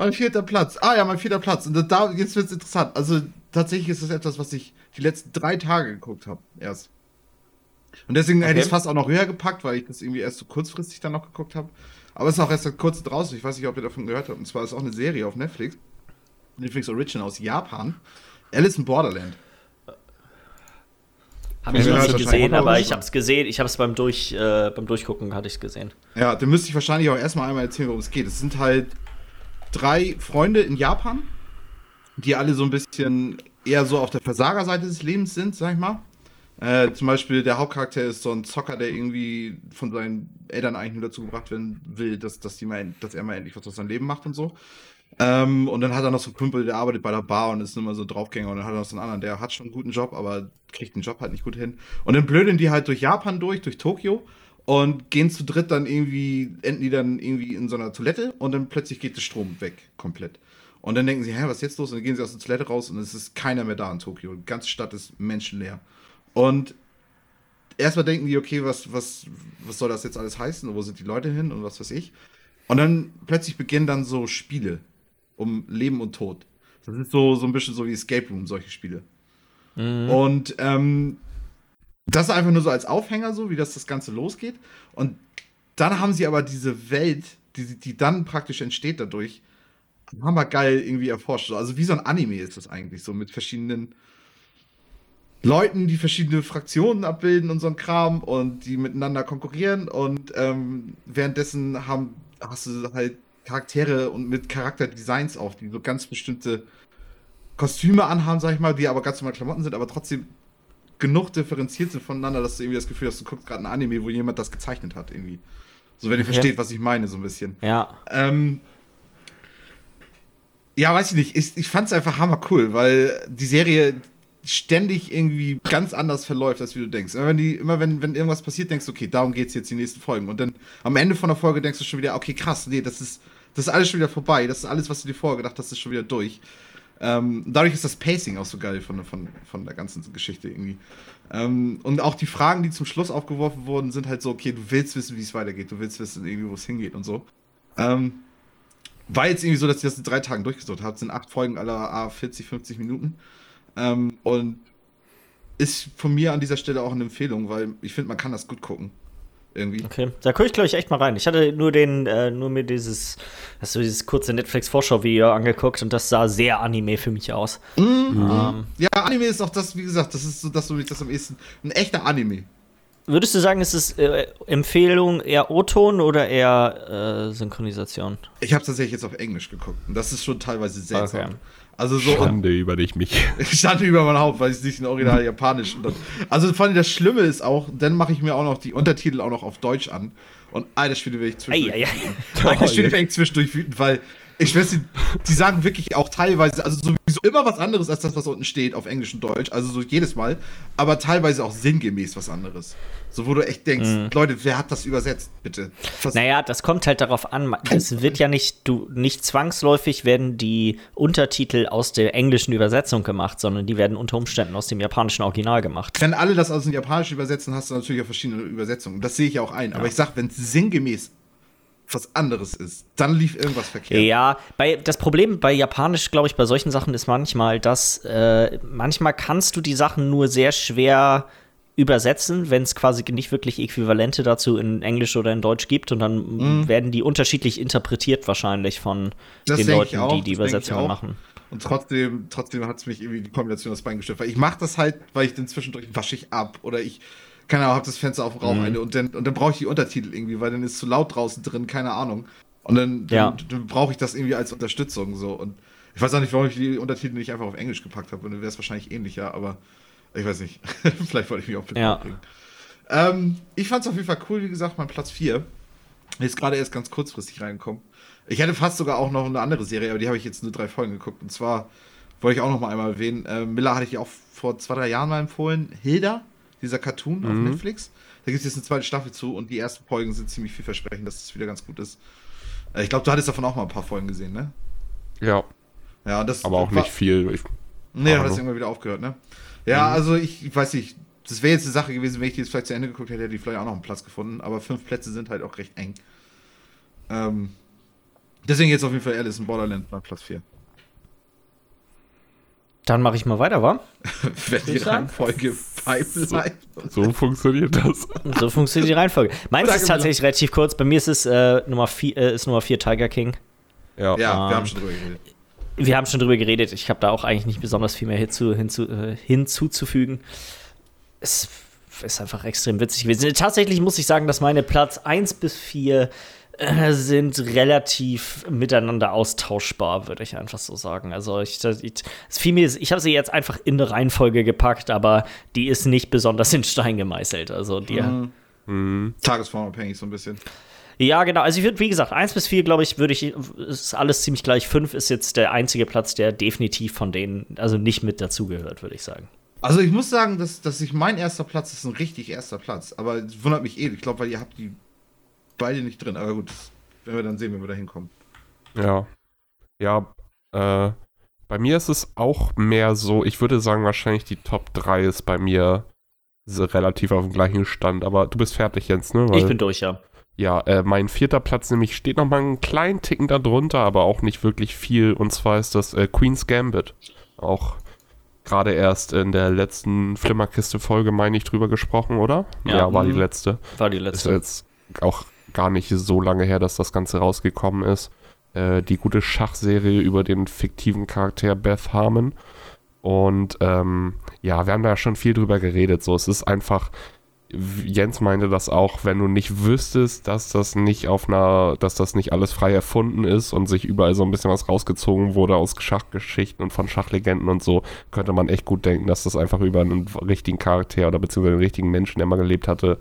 Mein vierter Platz. Ah ja, mein vierter Platz. Und da, jetzt wird es interessant. Also tatsächlich ist das etwas, was ich die letzten drei Tage geguckt habe. Erst. Und deswegen hätte ich es Okay. fast auch noch höher gepackt, weil ich das irgendwie erst so kurzfristig dann noch geguckt habe. Aber es ist auch erst kurzem draußen. Ich weiß nicht, ob ihr davon gehört habt. Und zwar ist auch eine Serie auf Netflix. Netflix Original aus Japan. Alice in Borderland. Habe ich noch das nicht gesehen, aber ich habe es gesehen. Ich habe es beim, Durch, äh, beim Durchgucken hatte ich es gesehen. Ja, dann müsste ich wahrscheinlich auch erstmal einmal erzählen, worum es geht. Es sind halt drei Freunde in Japan, die alle so ein bisschen eher so auf der Versagerseite des Lebens sind, sag ich mal. Äh, zum Beispiel der Hauptcharakter ist so ein Zocker, der irgendwie von seinen Eltern eigentlich nur dazu gebracht werden will, dass, dass, die mal, dass er mal endlich was aus seinem Leben macht und so. Ähm, und dann hat er noch so einen Kumpel, der arbeitet bei der Bar und ist immer so Draufgänger. Und dann hat er noch so einen anderen, der hat schon einen guten Job, aber kriegt den Job halt nicht gut hin. Und dann blödeln die halt durch Japan durch, durch Tokio und gehen zu dritt dann irgendwie, enden die dann irgendwie in so einer Toilette und dann plötzlich geht der Strom weg, komplett. Und dann denken sie, hä, was ist jetzt los? Und dann gehen sie aus der Toilette raus und es ist keiner mehr da in Tokio. Die ganze Stadt ist menschenleer. Und erstmal denken die, okay, was, was, was soll das jetzt alles heißen? Und wo sind die Leute hin und was weiß ich? Und dann plötzlich beginnen dann so Spiele um Leben und Tod. Das ist so, so ein bisschen so wie Escape Room, solche Spiele. Und ähm, das einfach nur so als Aufhänger, so wie das das Ganze losgeht. Und dann haben sie aber diese Welt, die, die dann praktisch entsteht dadurch, hammergeil irgendwie erforscht. Also wie so ein Anime ist das eigentlich, so mit verschiedenen Leuten, die verschiedene Fraktionen abbilden und so ein Kram und die miteinander konkurrieren und ähm, währenddessen haben, hast du halt Charaktere und mit Charakterdesigns auch, die so ganz bestimmte Kostüme anhaben, sag ich mal, die aber ganz normal Klamotten sind, aber trotzdem genug differenziert sind voneinander, dass du irgendwie das Gefühl hast, du guckst gerade ein Anime, wo jemand das gezeichnet hat, irgendwie. So, wenn ihr Okay. versteht, was ich meine, so ein bisschen. Ja. Ähm, ja, weiß ich nicht. Ich, ich fand es einfach hammer cool, weil die Serie ständig irgendwie ganz anders verläuft, als wie du denkst. Immer wenn, die, immer wenn, wenn irgendwas passiert, denkst du, okay, darum geht's jetzt die nächsten Folgen. Und dann am Ende von der Folge denkst du schon wieder, okay, krass, nee, das ist, das ist alles schon wieder vorbei. Das ist alles, was du dir vorher gedacht hast, ist schon wieder durch. Ähm, dadurch ist das Pacing auch so geil von, von, von der ganzen Geschichte irgendwie. Ähm, und auch die Fragen, die zum Schluss aufgeworfen wurden, sind halt so, okay, du willst wissen, wie es weitergeht, du willst wissen, irgendwie, wo es hingeht und so. Ähm, war jetzt irgendwie so, dass ich das in drei Tagen durchgesucht habe. sind acht Folgen aller A 40, 50 Minuten. Ähm, und ist von mir an dieser Stelle auch eine Empfehlung, weil ich finde, man kann das gut gucken. Irgendwie. Okay, da gucke ich, glaube ich, echt mal rein. Ich hatte nur den, äh, nur mir dieses, also dieses kurze Netflix-Vorschau-Video angeguckt und das sah sehr Anime für mich aus. Mhm. Ähm, ja, Anime ist auch das, wie gesagt, das ist so das, womit ich das am ehesten. Ein echter Anime. Würdest du sagen, ist es äh, Empfehlung eher O-Ton oder eher äh, Synchronisation? Ich habe tatsächlich jetzt auf Englisch geguckt und das ist schon teilweise seltsam. Okay. Also so Schande über dich mich. *laughs* Schande über mein Haupt, weil ich es nicht in Original *laughs* Japanisch. Dann, also vor allem das Schlimme ist auch, dann mache ich mir auch noch die Untertitel auch noch auf Deutsch an. Und alter Schwede werde ich zwischendurch. Ei, ei, ei. Alter Schwede *laughs* werde ich zwischendurch wütend, weil ich weiß nicht, die sagen wirklich auch teilweise, also sowieso immer was anderes als das, was unten steht auf Englisch und Deutsch, also so jedes Mal, aber teilweise auch sinngemäß was anderes. So, wo du echt denkst, mhm. Leute, wer hat das übersetzt, bitte? Was naja, das kommt halt darauf an, es wird ja nicht, du, nicht zwangsläufig werden die Untertitel aus der englischen Übersetzung gemacht, sondern die werden unter Umständen aus dem japanischen Original gemacht. Wenn alle das aus dem japanischen übersetzen, hast du natürlich auch verschiedene Übersetzungen. Das sehe ich auch ein. Ja. Aber ich sag, wenn es sinngemäß was anderes ist, dann lief irgendwas verkehrt. Ja, bei, das Problem bei Japanisch, glaube ich, bei solchen Sachen ist manchmal, dass äh, manchmal kannst du die Sachen nur sehr schwer übersetzen, wenn es quasi nicht wirklich Äquivalente dazu in Englisch oder in Deutsch gibt und dann mhm. werden die unterschiedlich interpretiert wahrscheinlich von das den Leuten, auch, die die Übersetzungen machen. Und trotzdem, trotzdem hat es mich irgendwie die Kombination aus Bein gestört, weil ich mache das halt, weil ich dann zwischendurch wasche ich ab oder ich keine Ahnung, hab das Fenster auf Rauch mhm. und dann, und dann brauche ich die Untertitel irgendwie, weil dann ist zu laut draußen drin, keine Ahnung. Und dann, ja. dann, dann brauche ich das irgendwie als Unterstützung so. Und ich weiß auch nicht, warum ich die Untertitel nicht einfach auf Englisch gepackt habe. Und dann wäre es wahrscheinlich ähnlicher, aber ich weiß nicht. *laughs* Vielleicht wollte ich mich auch ja. bringen. Ähm, ich fand es auf jeden Fall cool, wie gesagt, mein Platz 4. Ist gerade erst ganz kurzfristig reingekommen. Ich hätte fast sogar auch noch eine andere Serie, aber die habe ich jetzt nur drei Folgen geguckt. Und zwar wollte ich auch noch mal einmal erwähnen. Äh, Miller hatte ich auch vor zwei, drei Jahren mal empfohlen. Hilda dieser Cartoon mhm. auf Netflix. Da gibt es jetzt eine zweite Staffel zu und die ersten Folgen sind ziemlich vielversprechend, dass es wieder ganz gut ist. Äh, ich glaube, du hattest davon auch mal ein paar Folgen gesehen, ne? Ja. Ja, das aber auch war, nicht viel. Ich, nee, du hast irgendwann wieder aufgehört, ne? Ja, mhm. also ich, ich, weiß nicht, das wäre jetzt eine Sache gewesen, wenn ich die jetzt vielleicht zu Ende geguckt hätte, hätte ich vielleicht auch noch einen Platz gefunden, aber fünf Plätze sind halt auch recht eng. Ähm, deswegen jetzt auf jeden Fall Alice in Borderland bei Platz 4. Dann mache ich mal weiter, wa? *laughs* Wenn die Reihenfolge Pipeline. So, so, funktioniert das. So funktioniert die Reihenfolge. Meins ist tatsächlich relativ kurz. Bei mir ist es äh, Nummer 4 äh, ist Nummer 4 Tiger King. Ja, ja ähm, wir haben schon drüber geredet. Wir haben schon drüber geredet. Ich habe da auch eigentlich nicht besonders viel mehr hinzu, hinzu, äh, hinzuzufügen. Es ist einfach extrem witzig gewesen. Tatsächlich muss ich sagen, dass meine Platz 1 bis 4 äh, sind relativ miteinander austauschbar, würde ich einfach so sagen. Also ich, ich, ich habe sie jetzt einfach in eine Reihenfolge gepackt, aber die ist nicht besonders in Stein gemeißelt. Also die mhm. Mhm. Tagesformabhängig so ein bisschen. Ja, genau. Also ich würde, wie gesagt, 1 bis 4, glaube ich, würde ich, ist alles ziemlich gleich. 5 ist jetzt der einzige Platz, der definitiv von denen, also nicht mit dazugehört, würde ich sagen. Also ich muss sagen, dass, dass ich mein erster Platz ist ein richtig erster Platz. Aber es wundert mich eh. Ich glaube, weil ihr habt die beide nicht drin. Aber gut, das werden wir dann sehen, wenn wir da hinkommen. Ja. Ja, äh, bei mir ist es auch mehr so, ich würde sagen, wahrscheinlich die Top 3 ist bei mir relativ auf dem gleichen Stand. Aber du bist fertig, Jens, ne? Weil, ich bin durch, ja. Ja, äh, mein vierter Platz nämlich steht noch mal einen kleinen Ticken darunter, aber auch nicht wirklich viel. Und zwar ist das äh, Queen's Gambit. Auch gerade erst in der letzten Flimmerkiste-Folge, meine ich, drüber gesprochen, oder? Ja, ja war die mhm. letzte. War die letzte. Ist jetzt auch gar nicht so lange her, dass das Ganze rausgekommen ist. Äh, die gute Schachserie über den fiktiven Charakter Beth Harmon. Und ähm, ja, wir haben da schon viel drüber geredet. So, es ist einfach, Jens meinte das auch, wenn du nicht wüsstest, dass das nicht auf einer, dass das nicht alles frei erfunden ist und sich überall so ein bisschen was rausgezogen wurde aus Schachgeschichten und von Schachlegenden und so, könnte man echt gut denken, dass das einfach über einen richtigen Charakter oder beziehungsweise einen richtigen Menschen, der mal gelebt hatte,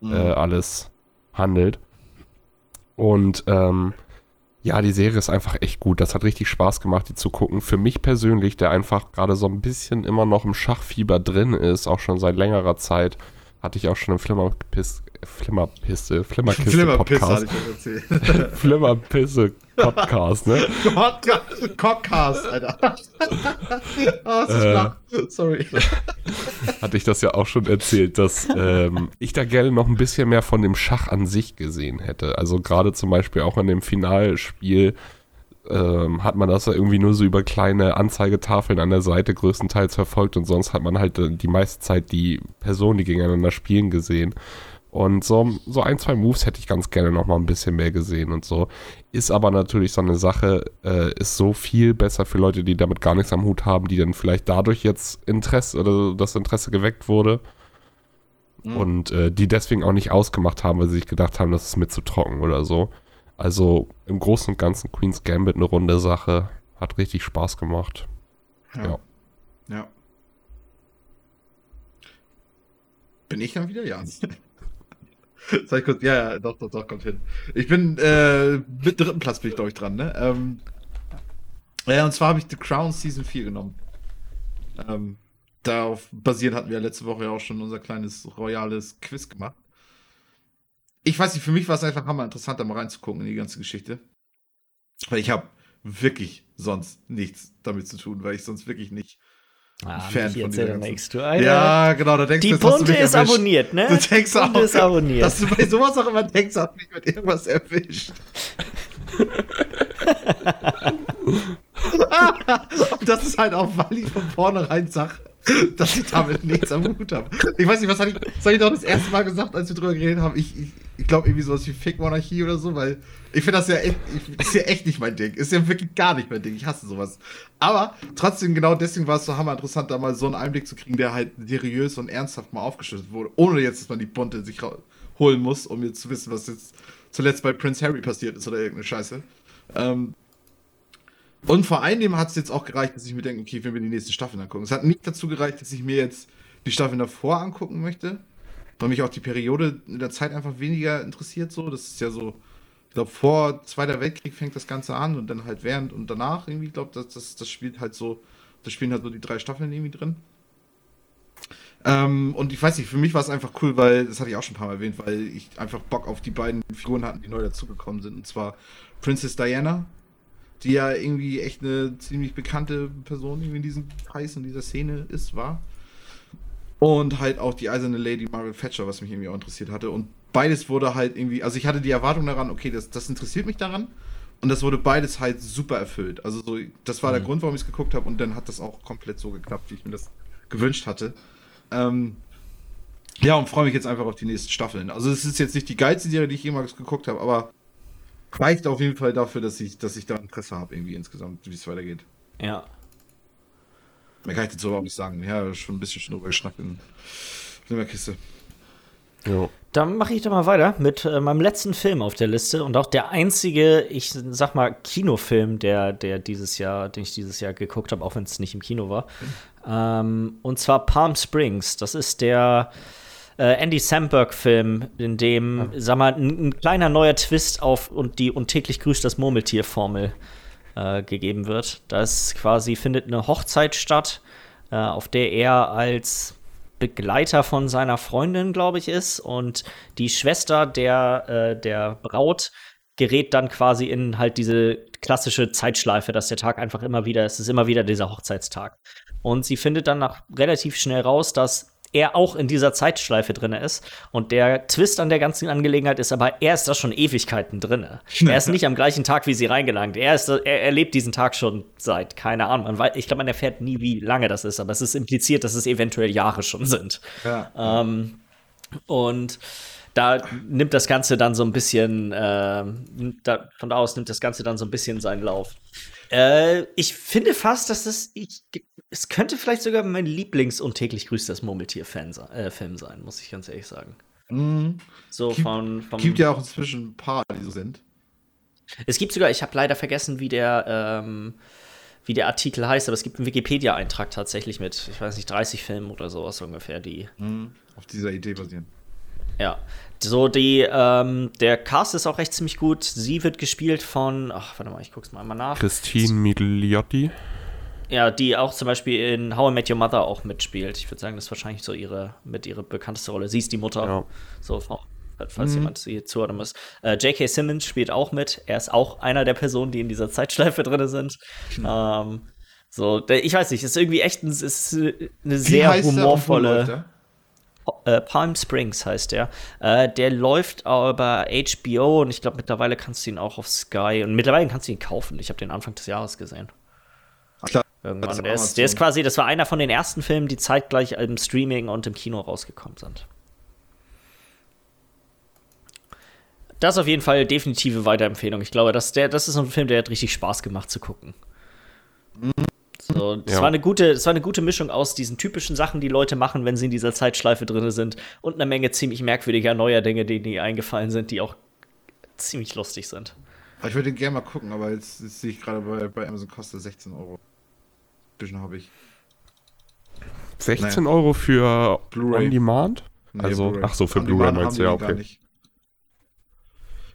mhm. äh, alles handelt. Und ähm, ja, die Serie ist einfach echt gut. Das hat richtig Spaß gemacht, die zu gucken. Für mich persönlich, der einfach gerade so ein bisschen immer noch im Schachfieber drin ist, auch schon seit längerer Zeit, Hatte ich auch schon im Flimmerpiss, Flimmerpisse, Flimmerpisse Flimmerkiste-Podcast. hatte ich das erzählt. Flimmerpisse-Podcast, ne? Podcast, Alter. oh, Äh. Sorry. *laughs* Hatte ich das ja auch schon erzählt, dass ähm, ich da gerne noch ein bisschen mehr von dem Schach an sich gesehen hätte. Also gerade zum Beispiel auch in dem Finalspiel ähm, hat man das ja irgendwie nur so über kleine Anzeigetafeln an der Seite größtenteils verfolgt und sonst hat man halt äh, die meiste Zeit die Personen, die gegeneinander spielen, gesehen. Und so, so ein, zwei Moves hätte ich ganz gerne noch mal ein bisschen mehr gesehen und so. Ist aber natürlich so eine Sache, äh, ist so viel besser für Leute, die damit gar nichts am Hut haben, die dann vielleicht dadurch jetzt Interesse oder das Interesse geweckt wurde. Mhm. Und äh, die deswegen auch nicht ausgemacht haben, weil sie sich gedacht haben, das ist mir zu trocken oder so. Also im Großen und Ganzen Queen's Gambit eine runde Sache. Hat richtig Spaß gemacht. Ja. Ja. Bin ich dann wieder? Ja. *laughs* Sag ich kurz, ja, ja, doch, doch, doch, kommt hin. Ich bin, äh, mit dritten Platz bin ich, glaube ich, dran, ne? Ähm, ja, und zwar habe ich The Crown Season 4 genommen. Ähm, darauf basierend hatten wir letzte Woche ja auch schon unser kleines royales Quiz gemacht. Ich weiß nicht, für mich war es einfach hammer interessant, da mal reinzugucken in die ganze Geschichte. Weil ich habe wirklich sonst nichts damit zu tun, weil ich sonst wirklich nicht Ah, Fan von du Alter. Ja, genau, da denkst Die du, du Bunte ist erwischt. abonniert, ne? Du denkst Die auch, ist abonniert. dass du bei sowas auch immer denkst, hast mich mit irgendwas erwischt. Und *laughs* *laughs* das ist halt auch, weil ich von vornherein sage, *laughs* dass ich damit nichts am Hut habe. Ich weiß nicht, was hatte ich, hatte ich doch das erste Mal gesagt, als wir drüber geredet haben? Ich, ich, ich glaube irgendwie sowas wie Fick-Monarchie oder so, weil ich finde das ja echt, ich, ist ja echt nicht mein Ding. Ist ja wirklich gar nicht mein Ding. Ich hasse sowas. Aber trotzdem, genau deswegen war es so hammer interessant, da mal so einen Einblick zu kriegen, der halt seriös und ernsthaft mal aufgeschlüsselt wurde, ohne jetzt, dass man die Bunte sich holen muss, um jetzt zu wissen, was jetzt zuletzt bei Prince Harry passiert ist oder irgendeine Scheiße. Ähm, und vor allem hat es jetzt auch gereicht, dass ich mir denke, okay, will mir die nächste Staffel angucken. Es hat nicht dazu gereicht, dass ich mir jetzt die Staffel davor angucken möchte, weil mich auch die Periode in der Zeit einfach weniger interessiert. So, das ist ja so, ich glaube, vor Zweiter Weltkrieg fängt das Ganze an und dann halt während und danach irgendwie, ich glaube, das, das, das spielt halt so, das spielen halt so die drei Staffeln irgendwie drin. Ähm, und ich weiß nicht, für mich war es einfach cool, weil, das hatte ich auch schon ein paar Mal erwähnt, weil ich einfach Bock auf die beiden Figuren hatten, die neu dazugekommen sind. Und zwar Princess Diana, die ja irgendwie echt eine ziemlich bekannte Person in diesem Kreis, in dieser Szene ist, war. Und halt auch die eiserne Lady Margaret Thatcher, was mich irgendwie auch interessiert hatte. Und beides wurde halt irgendwie, also ich hatte die Erwartung daran, okay, das, das interessiert mich daran. Und das wurde beides halt super erfüllt. Also so, das war der Mhm. Grund, warum ich es geguckt habe. Und dann hat das auch komplett so geklappt, wie ich mir das gewünscht hatte. Ähm, ja, und freue mich jetzt einfach auf die nächsten Staffeln. Also es ist jetzt nicht die geilste Serie, die ich jemals geguckt habe, aber reicht auf jeden Fall dafür, dass ich, dass ich da Interesse habe, irgendwie insgesamt, wie es weitergeht. Ja. Mehr kann ich dazu überhaupt nicht sagen. Ja, schon ein bisschen schon drüber geschnackt in, in der Kiste. Jo. Dann mache ich doch mal weiter mit äh, meinem letzten Film auf der Liste und auch der einzige, ich sag mal, Kinofilm, der, der dieses Jahr, den ich dieses Jahr geguckt habe, auch wenn es nicht im Kino war. Ähm, und zwar Palm Springs. Das ist der äh, Andy Samberg-Film, in dem, sag mal, ein, ein kleiner neuer Twist auf und die und täglich grüßt das Murmeltier-Formel äh, gegeben wird. Das quasi findet eine Hochzeit statt, äh, auf der er als Begleiter von seiner Freundin, glaube ich, ist. Und die Schwester der, äh, der Braut gerät dann quasi in halt diese klassische Zeitschleife, dass der Tag einfach immer wieder, es ist immer wieder dieser Hochzeitstag. Und sie findet dann nach relativ schnell raus, dass er auch in dieser Zeitschleife drin ist. Und der Twist an der ganzen Angelegenheit ist aber, er ist da schon Ewigkeiten drin. *laughs* Er ist nicht am gleichen Tag wie sie reingelangt. Er, ist, er erlebt diesen Tag schon seit, keine Ahnung. Man ich glaube, man erfährt nie, wie lange das ist, aber es ist impliziert, dass es eventuell Jahre schon sind. Ja. Ähm, und da nimmt das Ganze dann so ein bisschen, ähm, da, von da aus nimmt das Ganze dann so ein bisschen seinen Lauf. Äh, ich finde fast, dass das, ich, es könnte vielleicht sogar mein Lieblings- und täglich grüßt das Murmeltier-Fan se- äh, sein, muss ich ganz ehrlich sagen. Mhm. So Gibt- von, vom, Gibt ja auch inzwischen ein paar, die so sind. Es gibt sogar, ich habe leider vergessen, wie der, ähm, wie der Artikel heißt, aber es gibt einen Wikipedia-Eintrag tatsächlich mit, ich weiß nicht, 30 Filmen oder sowas ungefähr, die Mhm. Auf dieser Idee basieren. Ja. So, die, ähm, der Cast ist auch recht ziemlich gut. Sie wird gespielt von, ach, warte mal, ich guck's mal einmal nach. Christine Migliotti. Ja, die auch zum Beispiel in How I Met Your Mother auch mitspielt. Ich würde sagen, das ist wahrscheinlich so ihre, mit ihre bekannteste Rolle. Sie ist die Mutter. Ja. So, falls mhm. jemand sie zuhören muss. Äh, J.K. Simmons spielt auch mit. Er ist auch einer der Personen, die in dieser Zeitschleife drin sind. Mhm. Ähm, so, ich weiß nicht, ist irgendwie echt ein, ist eine sehr humorvolle. Äh, Palm Springs heißt der. Äh, der läuft aber HBO und ich glaube, mittlerweile kannst du ihn auch auf Sky und mittlerweile kannst du ihn kaufen. Ich habe den Anfang des Jahres gesehen. Irgendwann. Der ist, der ist quasi, das war einer von den ersten Filmen, die zeitgleich im Streaming und im Kino rausgekommen sind. Das ist auf jeden Fall definitive Weiterempfehlung. Ich glaube, das, der, das ist ein Film, der hat richtig Spaß gemacht zu gucken. So, das, ja. war eine gute, das war eine gute Mischung aus diesen typischen Sachen, die Leute machen, wenn sie in dieser Zeitschleife drin sind, und einer Menge ziemlich merkwürdiger neuer Dinge, die ihnen eingefallen sind, die auch ziemlich lustig sind. Ich würde den gerne mal gucken, aber jetzt, jetzt sehe ich gerade bei, bei Amazon kostet 16 Euro. Zwischen habe ich. 16 naja. Euro für Blu-ray On Demand? Nee, also, ach so, für Blu-ray meinst du ja, okay.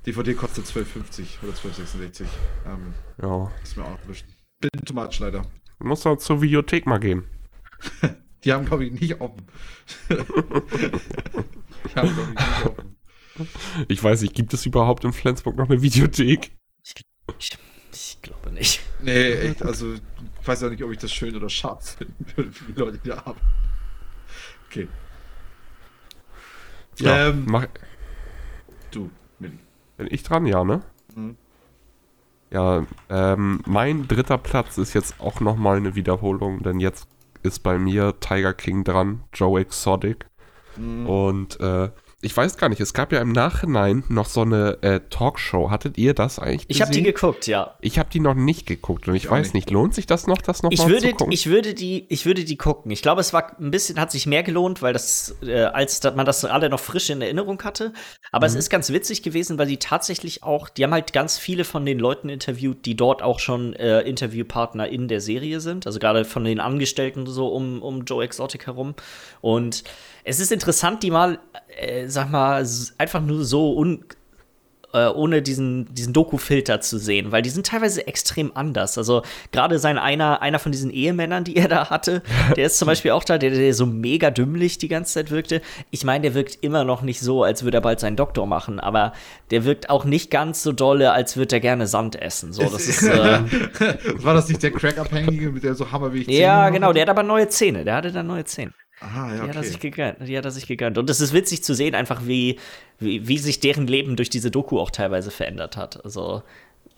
DVD kostet 12,50 oder 12,66. Ähm, ja. Ist mir auch erwischt. Bin Tomatsch leider. Muss doch zur Videothek mal gehen. *laughs* Die haben, glaube ich, nicht offen. *laughs* Die haben, glaube ich, nicht offen. Ich weiß nicht, gibt es überhaupt in Flensburg noch eine Videothek? Ich, ich, ich glaube nicht. Nee, echt, also ich weiß auch nicht, ob ich das schön oder scharf finde für die Leute, die da haben. Okay. Ja, ähm, mach. Du, Milli. Bin ich dran, ja, ne? Mhm. Ja, ähm, mein dritter Platz ist jetzt auch nochmal eine Wiederholung, denn jetzt ist bei mir Tiger King dran, Joe Exotic. Mhm. Und äh, ich weiß gar nicht, es gab ja im Nachhinein noch so eine äh, Talkshow. Hattet ihr das eigentlich gesehen? Ich habe die geguckt, ja. Ich habe die noch nicht geguckt und ich, ich weiß nicht. lohnt sich das noch, das noch ich mal würde, zu gucken? Ich würde, die, ich würde die gucken. Ich glaube, es war ein bisschen, hat sich mehr gelohnt, weil das, äh, als man das alle noch frisch in Erinnerung hatte. Aber mhm. es ist ganz witzig gewesen, weil die tatsächlich auch, die haben halt ganz viele von den Leuten interviewt, die dort auch schon äh, Interviewpartner in der Serie sind. Also gerade von den Angestellten so um, um Joe Exotic herum. Und es ist interessant, die mal, äh, sag mal, einfach nur so un äh, ohne diesen, diesen Doku-Filter zu sehen, weil die sind teilweise extrem anders. Also gerade sein einer, einer von diesen Ehemännern, die er da hatte, der ist zum *laughs* Beispiel auch da, der, der so mega dümmlich die ganze Zeit wirkte. Ich meine, der wirkt immer noch nicht so, als würde er bald seinen Doktor machen, aber der wirkt auch nicht ganz so dolle, als würde er gerne Sand essen. So, das *laughs* ist, äh War das nicht der Crack-Abhängige, mit der so hammerweg Zähne Ja, genau, der hat aber neue Zähne. Der hatte dann neue Zähne. Aha, ja, die, hat er sich gegönnt, die hat er sich gegönnt. Und es ist witzig zu sehen, einfach wie, wie, wie sich deren Leben durch diese Doku auch teilweise verändert hat. Also,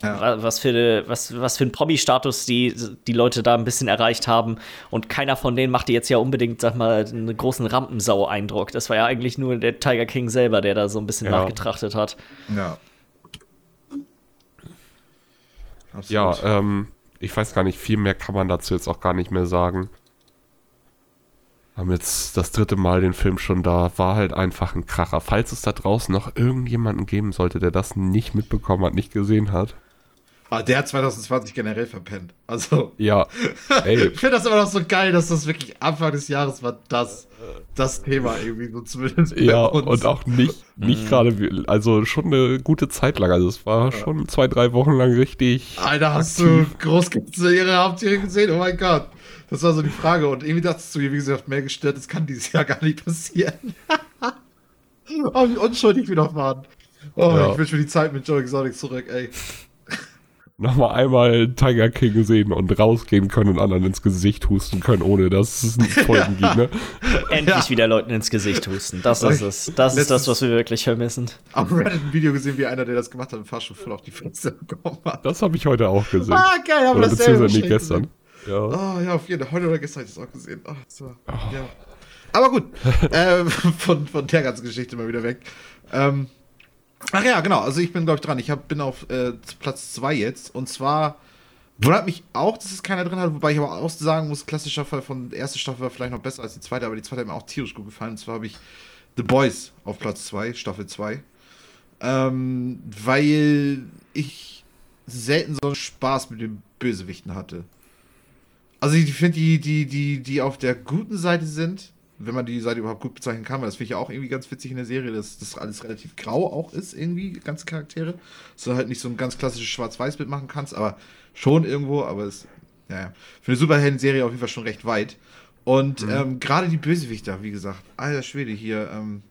ja. was für, was, was für ein Promi-Status die, die Leute da ein bisschen erreicht haben. Und keiner von denen machte jetzt ja unbedingt, sag mal, einen großen Rampensau-Eindruck. Das war ja eigentlich nur der Tiger King selber, der da so ein bisschen ja. nachgetrachtet hat. Ja. Absolut. Ja, ähm, ich weiß gar nicht, viel mehr kann man dazu jetzt auch gar nicht mehr sagen haben jetzt das dritte Mal den Film schon da, war halt einfach ein Kracher. Falls es da draußen noch irgendjemanden geben sollte, der das nicht mitbekommen hat, nicht gesehen hat. Ah, der hat 2020 generell verpennt. Also. Ja. Ey. *laughs* ich finde das immer noch so geil, dass das wirklich Anfang des Jahres war, das, das Thema irgendwie so zumindest. Ja, und auch nicht, nicht mhm. gerade, also schon eine gute Zeit lang. Also es war ja. schon zwei, drei Wochen lang richtig. Alter, hast aktiv. du großgezählte ihre Haupttiere gesehen? Oh mein Gott. Das war so die Frage. Und irgendwie dachtest du, wie gesagt, mehr gestört, das kann dieses Jahr *laughs* gar nicht passieren. *laughs* oh, wie unschuldig wir noch waren. Oh, ja. ich wünsche mir die Zeit mit Joe Exotic zurück, ey. Nochmal einmal Tiger King sehen und rausgehen können und anderen ins Gesicht husten können, ohne dass es *laughs* Folgen gibt, ne? Endlich ja. wieder Leuten ins Gesicht husten. Das ist es. Das ist das, was wir wirklich vermissen. Auf Reddit ein Video gesehen, wie einer, der das gemacht hat, im Fahrstuhl voll auf die Fresse bekommen hat. Das habe ich heute auch gesehen. Ah, geil, aber das beziehungsweise nicht gestern. Gesehen. Ja. Oh, ja, auf jeden Fall. Heute oder gestern habe ich das auch gesehen. Oh, so, oh. Ja. Aber gut, *laughs* äh, von, von der ganzen Geschichte mal wieder weg. Ähm, ach ja, genau. Also ich bin, glaube ich, dran. Ich hab, bin auf äh, Platz 2 jetzt. Und zwar wundert mich auch, dass es keiner drin hat. Wobei ich aber auch sagen muss, klassischer Fall von der ersten Staffel war vielleicht noch besser als die zweite. Aber die zweite hat mir auch tierisch gut gefallen. Und zwar habe ich The Boys auf Platz 2, Staffel 2. Ähm, weil ich selten so einen Spaß mit den Bösewichten hatte. Also ich finde die, die, die, die auf der guten Seite sind, wenn man die Seite überhaupt gut bezeichnen kann, weil das finde ich ja auch irgendwie ganz witzig in der Serie, dass das alles relativ grau auch ist, irgendwie, ganze Charaktere. So halt nicht so ein ganz klassisches Schwarz-Weiß-Bild machen kannst, aber schon irgendwo, aber es ja, für eine Superhelden-Serie auf jeden Fall schon recht weit. Und mhm. ähm, gerade die Bösewichter, wie gesagt, alter Schwede hier, ähm,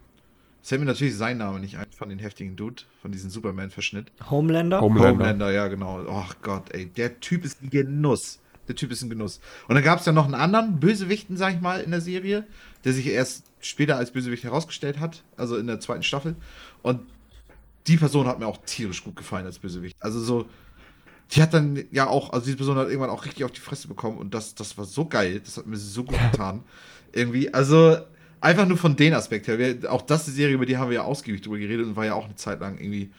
es fällt mir natürlich sein Name nicht ein von den heftigen Dude, von diesem Superman-Verschnitt. Homelander? Homelander? Homelander, ja, genau. Ach Gott, ey, der Typ ist ein Genuss. Der Typ ist ein Genuss. Und dann gab es ja noch einen anderen Bösewichten, sag ich mal, in der Serie, der sich erst später als Bösewicht herausgestellt hat, also in der zweiten Staffel. Und die Person hat mir auch tierisch gut gefallen als Bösewicht. Also so, die hat dann ja auch, also diese Person hat irgendwann auch richtig auf die Fresse bekommen und das, das war so geil, das hat mir so gut getan. Irgendwie, also einfach nur von den Aspekt her. Wir, auch das die Serie, über die haben wir ja ausgiebig drüber geredet und war ja auch eine Zeit lang irgendwie,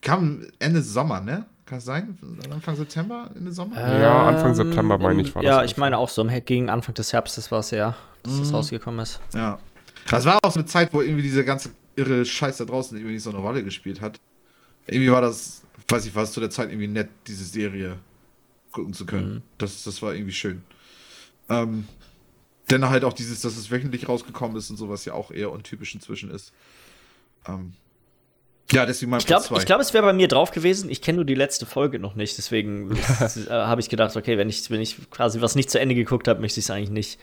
kam Ende Sommer, ne? Kann es sein? Anfang September, Ende Sommer? ja, Anfang September meine ich war Ja, ich meine auch so gegen Anfang des Herbstes war es ja, dass mhm. das rausgekommen ist. Ja. Das war auch so eine Zeit, wo irgendwie diese ganze irre Scheiß da draußen irgendwie nicht so eine Rolle gespielt hat. Irgendwie war das, weiß ich was, zu der Zeit irgendwie nett, diese Serie gucken zu können. Mhm. Das, das war irgendwie schön. Ähm, denn halt auch dieses, dass es wöchentlich rausgekommen ist und sowas ja auch eher untypisch inzwischen ist. Ähm, ja, deswegen mein Ich glaube, glaub, es wäre bei mir drauf gewesen. Ich kenne nur die letzte Folge noch nicht. Deswegen äh, *laughs* habe ich gedacht, okay, wenn ich, wenn ich quasi was nicht zu Ende geguckt habe, möchte ich es eigentlich nicht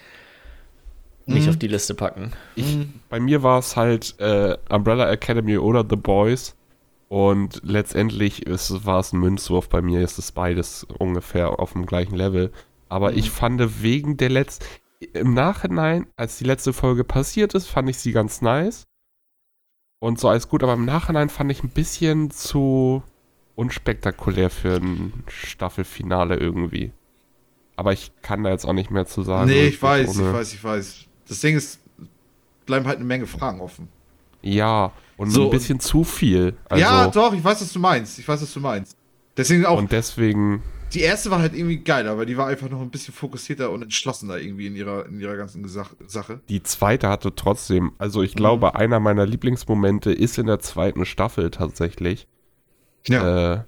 nicht mhm. auf die Liste packen. Ich, bei mir war es halt äh, Umbrella Academy oder The Boys. Und letztendlich ist, war es ein Münzwurf. Bei mir ist es beides ungefähr auf dem gleichen Level. Aber mhm. ich fand wegen der letzten. Im Nachhinein, als die letzte Folge passiert ist, fand ich sie ganz nice. Und so alles gut. Aber im Nachhinein fand ich ein bisschen zu unspektakulär für ein Staffelfinale irgendwie. Aber ich kann da jetzt auch nicht mehr zu sagen. Nee, ich weiß, ich weiß, ich weiß. Das Ding ist, bleiben halt eine Menge Fragen offen. Ja, und so, ein bisschen zu viel. Also, ja, doch, ich weiß, was du meinst. Ich weiß, was du meinst. Deswegen auch. Und deswegen. Die erste war halt irgendwie geiler, aber die war einfach noch ein bisschen fokussierter und entschlossener irgendwie in ihrer, in ihrer ganzen Sache. Die zweite hatte trotzdem, also ich glaube, mhm. einer meiner Lieblingsmomente ist in der zweiten Staffel tatsächlich. Ja. Äh,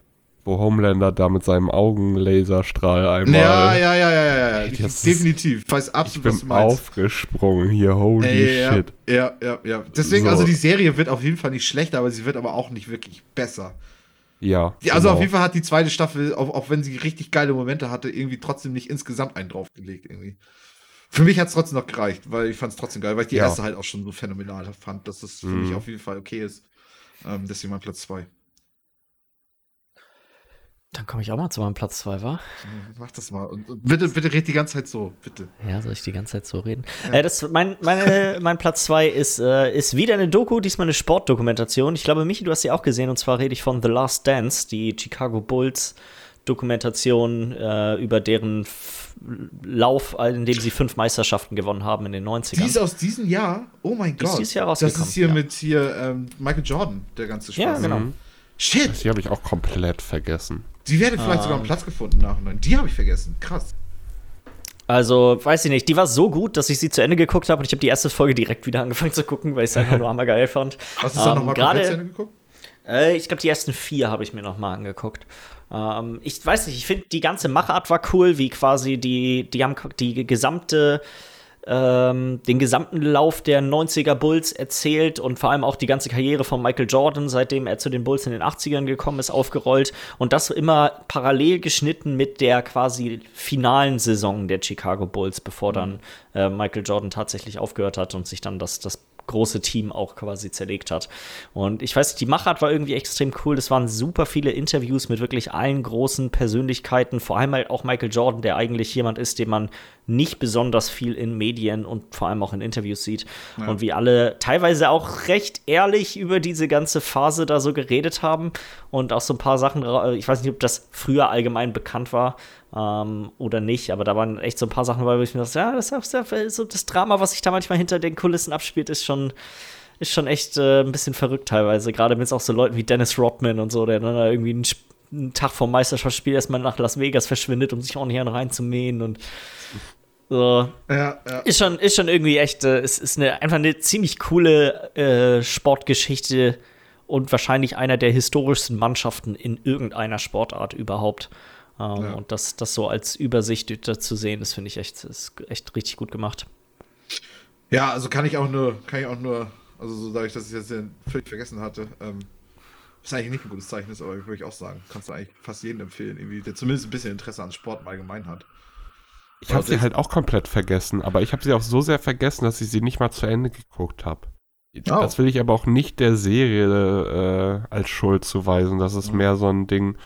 wo Homelander da mit seinem Augenlaserstrahl einmal. Ja, ja, ja, ja, ja. Ey, Definitiv. Ich weiß absolut, ich was du meinst. aufgesprungen hier, holy Ey, shit. Ja, ja, ja. Deswegen, so. also die Serie wird auf jeden Fall nicht schlechter, aber sie wird aber auch nicht wirklich besser. Ja. Die, also genau. auf jeden Fall hat die zweite Staffel, auch, auch wenn sie richtig geile Momente hatte, irgendwie trotzdem nicht insgesamt einen draufgelegt. Irgendwie. Für mich hat es trotzdem noch gereicht, weil ich fand es trotzdem geil, weil ich die ja. erste halt auch schon so phänomenal fand, dass es für mhm. mich auf jeden Fall okay ist. Ähm, deswegen mein Platz 2. Dann komme ich auch mal zu meinem Platz 2, wa? Mach das mal. Und bitte, bitte red die ganze Zeit so, bitte. Ja, soll ich die ganze Zeit so reden? Ja. Äh, das, mein, meine, *laughs* mein Platz 2 ist, äh, ist wieder eine Doku, diesmal eine Sportdokumentation. Ich glaube, Michi, du hast sie auch gesehen, und zwar rede ich von The Last Dance, die Chicago Bulls Dokumentation äh, über deren F Lauf, in dem sie fünf Meisterschaften gewonnen haben in den 90ern. Die ist aus diesem Jahr? Oh mein Gott. Ist Jahr das ist hier ja. mit hier ähm, Michael Jordan, der ganze Spaß. Ja, genau. Mhm. Shit. Die habe ich auch komplett vergessen. Die wäre vielleicht ah. sogar einen Platz gefunden nachhinein. Die habe ich vergessen. Krass. Also, weiß ich nicht, die war so gut, dass ich sie zu Ende geguckt habe und ich habe die erste Folge direkt wieder angefangen zu gucken, weil ich es einfach nur *laughs* hammer geil fand. Hast du es ähm, dann nochmal komplett zu Ende geguckt? Äh, ich glaube, die ersten vier habe ich mir nochmal angeguckt. Ähm, ich weiß nicht, ich finde, die ganze Machart war cool, wie quasi die, die haben die gesamte ähm, den gesamten Lauf der 90er Bulls erzählt und vor allem auch die ganze Karriere von Michael Jordan, seitdem er zu den Bulls in den 80ern gekommen ist, aufgerollt. Und das immer parallel geschnitten mit der quasi finalen Saison der Chicago Bulls, bevor dann mhm. äh, Michael Jordan tatsächlich aufgehört hat und sich dann das, das große Team auch quasi zerlegt hat. Und ich weiß, die Machart war irgendwie extrem cool. Das waren super viele Interviews mit wirklich allen großen Persönlichkeiten, vor allem halt auch Michael Jordan, der eigentlich jemand ist, den man nicht besonders viel in Medien und vor allem auch in Interviews sieht. Ja. Und wie alle teilweise auch recht ehrlich über diese ganze Phase da so geredet haben und auch so ein paar Sachen, ich weiß nicht, ob das früher allgemein bekannt war, ähm, oder nicht. Aber da waren echt so ein paar Sachen, wo ich mir dachte, ja, das, das, so das Drama, was sich da manchmal hinter den Kulissen abspielt, ist schon, ist schon echt äh, ein bisschen verrückt teilweise. Gerade mit auch so Leuten wie Dennis Rodman und so, der dann da irgendwie einen, einen Tag vor Meisterschaftsspiel erstmal nach Las Vegas verschwindet, um sich auch nicht reinzumähen und so. Ja, ja. Ist schon, ist schon irgendwie echt, äh, ist, ist eine, einfach eine ziemlich coole äh, Sportgeschichte und wahrscheinlich einer der historischsten Mannschaften in irgendeiner Sportart überhaupt. Ähm, ja. Und das, das so als Übersicht zu sehen, das finde ich echt, ist echt richtig gut gemacht. Ja, also kann ich auch nur, kann ich auch nur, also so dadurch, dass ich das jetzt völlig vergessen hatte, ähm, was eigentlich nicht ein gutes Zeichen ist, aber würde ich auch sagen, kannst du eigentlich fast jeden empfehlen, irgendwie, der zumindest ein bisschen Interesse an Sport im Allgemeinen hat. Ich habe sie halt auch komplett vergessen, aber ich habe sie auch so sehr vergessen, dass ich sie nicht mal zu Ende geguckt habe. Oh. Das will ich aber auch nicht der Serie äh, als Schuld zuweisen. Das ist mhm. mehr so ein Ding.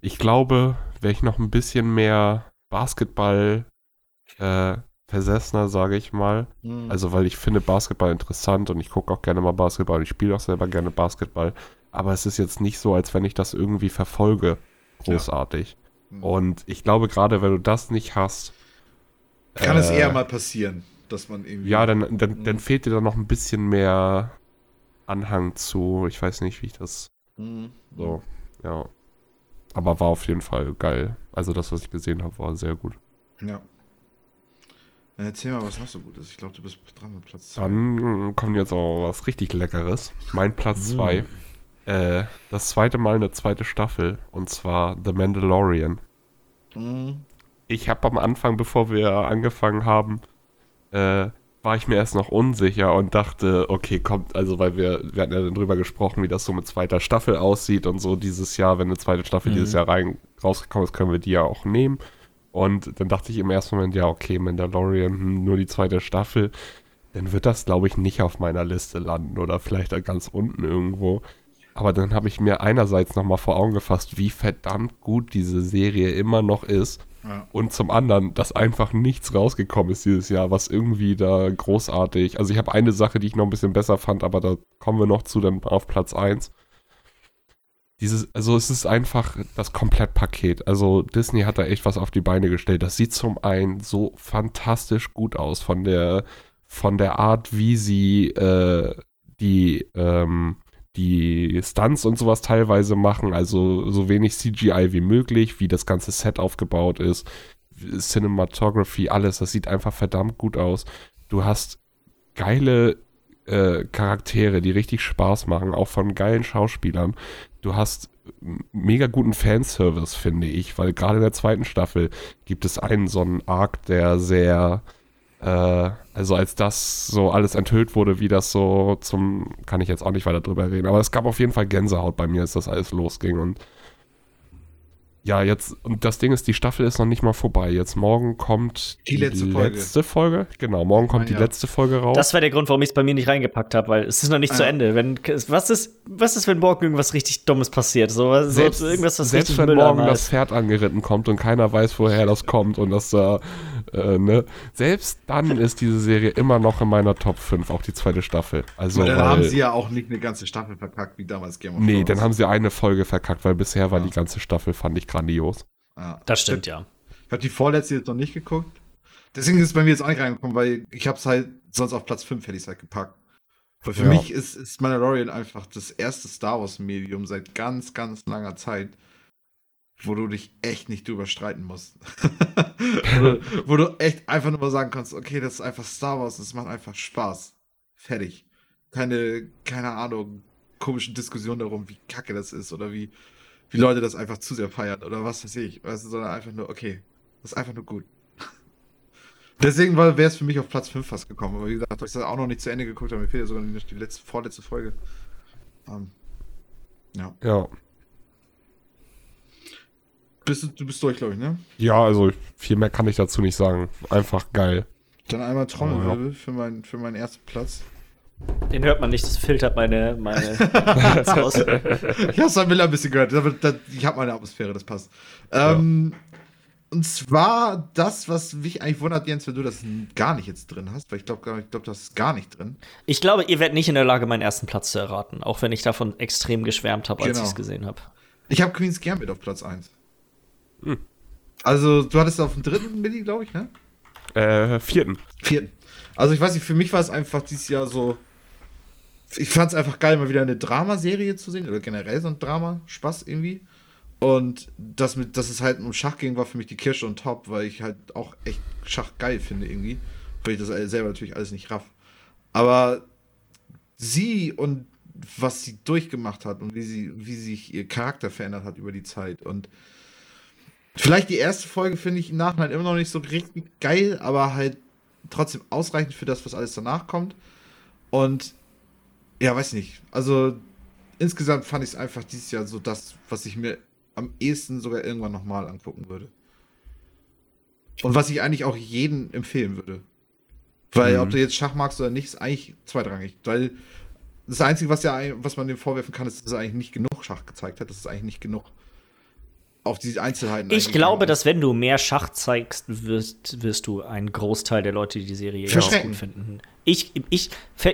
Ich glaube, wäre ich noch ein bisschen mehr Basketball äh, versessener, sage ich mal. Mhm. Also, weil ich finde Basketball interessant und ich gucke auch gerne mal Basketball und ich spiele auch selber gerne Basketball. Aber es ist jetzt nicht so, als wenn ich das irgendwie verfolge. Großartig. Ja. Mhm. Und ich glaube, gerade wenn du das nicht hast. Kann äh, es eher mal passieren, dass man irgendwie. Ja, dann, dann, mhm. dann fehlt dir da noch ein bisschen mehr Anhang zu. Ich weiß nicht, wie ich das. Mhm. So, ja. Aber war auf jeden Fall geil. Also das, was ich gesehen habe, war sehr gut. Ja. Dann erzähl mal, was noch so gut ist. Ich glaube, du bist dran mit Platz 2. Dann kommt jetzt auch was richtig Leckeres. Mein Platz 2. Mhm. Äh, das zweite Mal eine zweite Staffel. Und zwar The Mandalorian. Mhm. Ich habe am Anfang, bevor wir angefangen haben, äh, war ich mir erst noch unsicher und dachte, okay, kommt, also weil wir, wir hatten ja dann drüber gesprochen, wie das so mit zweiter Staffel aussieht und so dieses Jahr, wenn eine zweite Staffel mhm. dieses Jahr rein rausgekommen ist, können wir die ja auch nehmen. Und dann dachte ich im ersten Moment, ja, okay, Mandalorian, hm, nur die zweite Staffel, dann wird das, glaube ich, nicht auf meiner Liste landen oder vielleicht ganz unten irgendwo. Aber dann habe ich mir einerseits nochmal vor Augen gefasst, wie verdammt gut diese Serie immer noch ist. Ja. Und zum anderen, dass einfach nichts rausgekommen ist dieses Jahr, was irgendwie da großartig. Also ich habe eine Sache, die ich noch ein bisschen besser fand, aber da kommen wir noch zu dann auf Platz 1 dieses, also es ist einfach das Komplettpaket. Also Disney hat da echt was auf die Beine gestellt. Das sieht zum einen so fantastisch gut aus von der, von der Art, wie sie äh, die, ähm, die Stunts und sowas teilweise machen. Also so wenig CGI wie möglich, wie das ganze Set aufgebaut ist. Cinematography, alles, das sieht einfach verdammt gut aus. Du hast geile äh, Charaktere, die richtig Spaß machen, auch von geilen Schauspielern du hast mega guten Fanservice, finde ich, weil gerade in der zweiten Staffel gibt es einen so einen Arc, der sehr, äh, also als das so alles enthüllt wurde, wie das so zum, kann ich jetzt auch nicht weiter drüber reden, aber es gab auf jeden Fall Gänsehaut bei mir, als das alles losging und ja, jetzt, und das Ding ist, die Staffel ist noch nicht mal vorbei. Jetzt morgen kommt die, die letzte, Folge. letzte, Folge. Genau, morgen kommt die ja. letzte Folge raus. Das war der Grund, warum ich es bei mir nicht reingepackt habe, weil es ist noch nicht ah. zu Ende. Wenn, was, ist, was ist, wenn morgen irgendwas richtig Dummes passiert? So, selbst, irgendwas, was selbst wenn morgen das Pferd angeritten kommt und keiner weiß, woher das kommt und das da, äh, ne? Selbst dann ist diese Serie immer noch in meiner Top 5, auch die zweite Staffel. Also, dann weil, haben sie ja auch nicht eine ganze Staffel verkackt, wie damals Game of Thrones. Nee, dann haben sie eine Folge verkackt, weil bisher war ja. die ganze Staffel, fand ich grandios. Ja. Das stimmt, ja. Ich habe die vorletzte jetzt noch nicht geguckt. Deswegen ist es bei mir jetzt auch nicht reingekommen, weil ich habe es halt sonst auf Platz 5 hätte ich es halt gepackt. Weil für ja. mich ist, ist Mandalorian einfach das erste Star Wars-Medium seit ganz, ganz langer Zeit, wo du dich echt nicht drüber streiten musst. *laughs* wo, du, wo, du, echt einfach nur mal sagen kannst, okay, das ist einfach Star Wars, das macht einfach Spaß. Fertig. Keine, keine Ahnung, komischen Diskussionen darum, wie kacke das ist oder wie, wie Leute das einfach zu sehr feiern oder was weiß ich. Weißt du, sondern einfach nur, okay, das ist einfach nur gut. *laughs* Deswegen wäre es für mich auf Platz 5 fast gekommen. Aber wie gesagt, ich das auch noch nicht zu Ende geguckt habe, mir fehlt ja sogar die letzte, vorletzte Folge. Um, ähm, ja. Ja. Bist du, du bist durch, glaube ich, ne? Ja, also viel mehr kann ich dazu nicht sagen. Einfach geil. Dann einmal Trommelwirbel ja. für, mein, für meinen ersten Platz. Den hört man nicht, das filtert meine, meine *laughs* *laughs* aus. ich habe es Miller ein bisschen gehört. Ich habe meine Atmosphäre, das passt. Ähm, ja. Und zwar das, was mich eigentlich wundert, Jens, wenn du das gar nicht jetzt drin hast, weil ich glaube, ich glaub, das ist gar nicht drin. Ich glaube, ihr werdet nicht in der Lage, meinen ersten Platz zu erraten, auch wenn ich davon extrem geschwärmt habe, als genau. ich es gesehen habe. Ich habe Queen's Gambit auf Platz 1. Hm. Also, du hattest auf dem dritten Milli, glaube ich, ne? Äh, vierten. Vierten. Also, ich weiß nicht, für mich war es einfach dieses Jahr so ich fand es einfach geil, mal wieder eine Dramaserie zu sehen, oder generell so ein Drama, Spaß irgendwie. Und das mit, dass es halt um Schach ging, war für mich die Kirsche und Top, weil ich halt auch echt Schach geil finde irgendwie. Weil ich das selber natürlich alles nicht raff. Aber sie und was sie durchgemacht hat und wie sie, wie sich ihr Charakter verändert hat über die Zeit. Und vielleicht die erste Folge finde ich im Nachhinein immer noch nicht so richtig geil, aber halt trotzdem ausreichend für das, was alles danach kommt. Und ja, weiß nicht. Also insgesamt fand ich es einfach dieses Jahr so das, was ich mir am ehesten sogar irgendwann nochmal angucken würde. Und was ich eigentlich auch jedem empfehlen würde. Weil, mhm. ob du jetzt Schach magst oder nicht, ist eigentlich zweitrangig. Weil das Einzige, was, ja, was man dem vorwerfen kann, ist, dass er eigentlich nicht genug Schach gezeigt hat. Das ist eigentlich nicht genug auf diese Einzelheiten. Ich glaube, dass wenn du mehr Schach zeigst, wirst, wirst du einen Großteil der Leute, die die Serie gut finden. Ich, ich,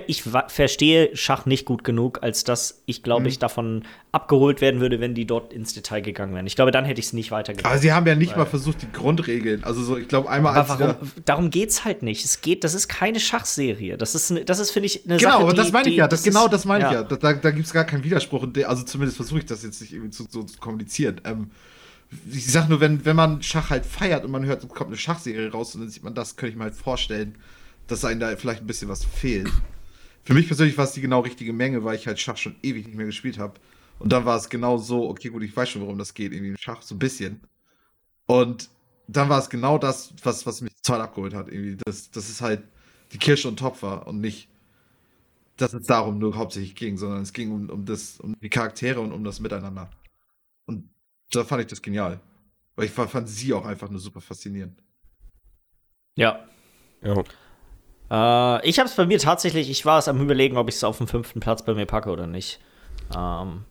ich verstehe Schach nicht gut genug, als dass ich glaube, mhm. ich davon abgeholt werden würde, wenn die dort ins Detail gegangen wären. Ich glaube, dann hätte ich es nicht weitergemacht. Aber sie haben ja nicht mal versucht, die Grundregeln. Also so, ich glaube, einmal aber als warum, Darum es halt nicht. Es geht, das ist keine Schachserie. Das ist, das ist finde ich, eine genau, Sache, aber das meine ich ja. Das, das genau das meine ja. ich ja. Da, da, da gibt es gar keinen Widerspruch. Also zumindest versuche ich das jetzt nicht irgendwie zu, so zu kommunizieren. Ähm, ich sag nur, wenn, wenn man Schach halt feiert und man hört, kommt eine Schachserie raus und dann sieht man das, könnte ich mir halt vorstellen, dass einem da vielleicht ein bisschen was fehlt. Für mich persönlich war es die genau richtige Menge, weil ich halt Schach schon ewig nicht mehr gespielt habe. Und dann war es genau so, okay, gut, ich weiß schon, worum das geht, irgendwie im Schach, so ein bisschen. Und dann war es genau das, was, was mich total abgeholt hat. Irgendwie. Das, das ist halt die Kirsche und Topf war und nicht, dass es darum nur hauptsächlich ging, sondern es ging um, um, das, um die Charaktere und um das Miteinander. Und da fand ich das genial. Weil ich fand sie auch einfach nur super faszinierend. Ja. Ja. Äh, ich habe es bei mir tatsächlich, ich war es am überlegen, ob ich es auf den fünften Platz bei mir packe oder nicht. Ähm,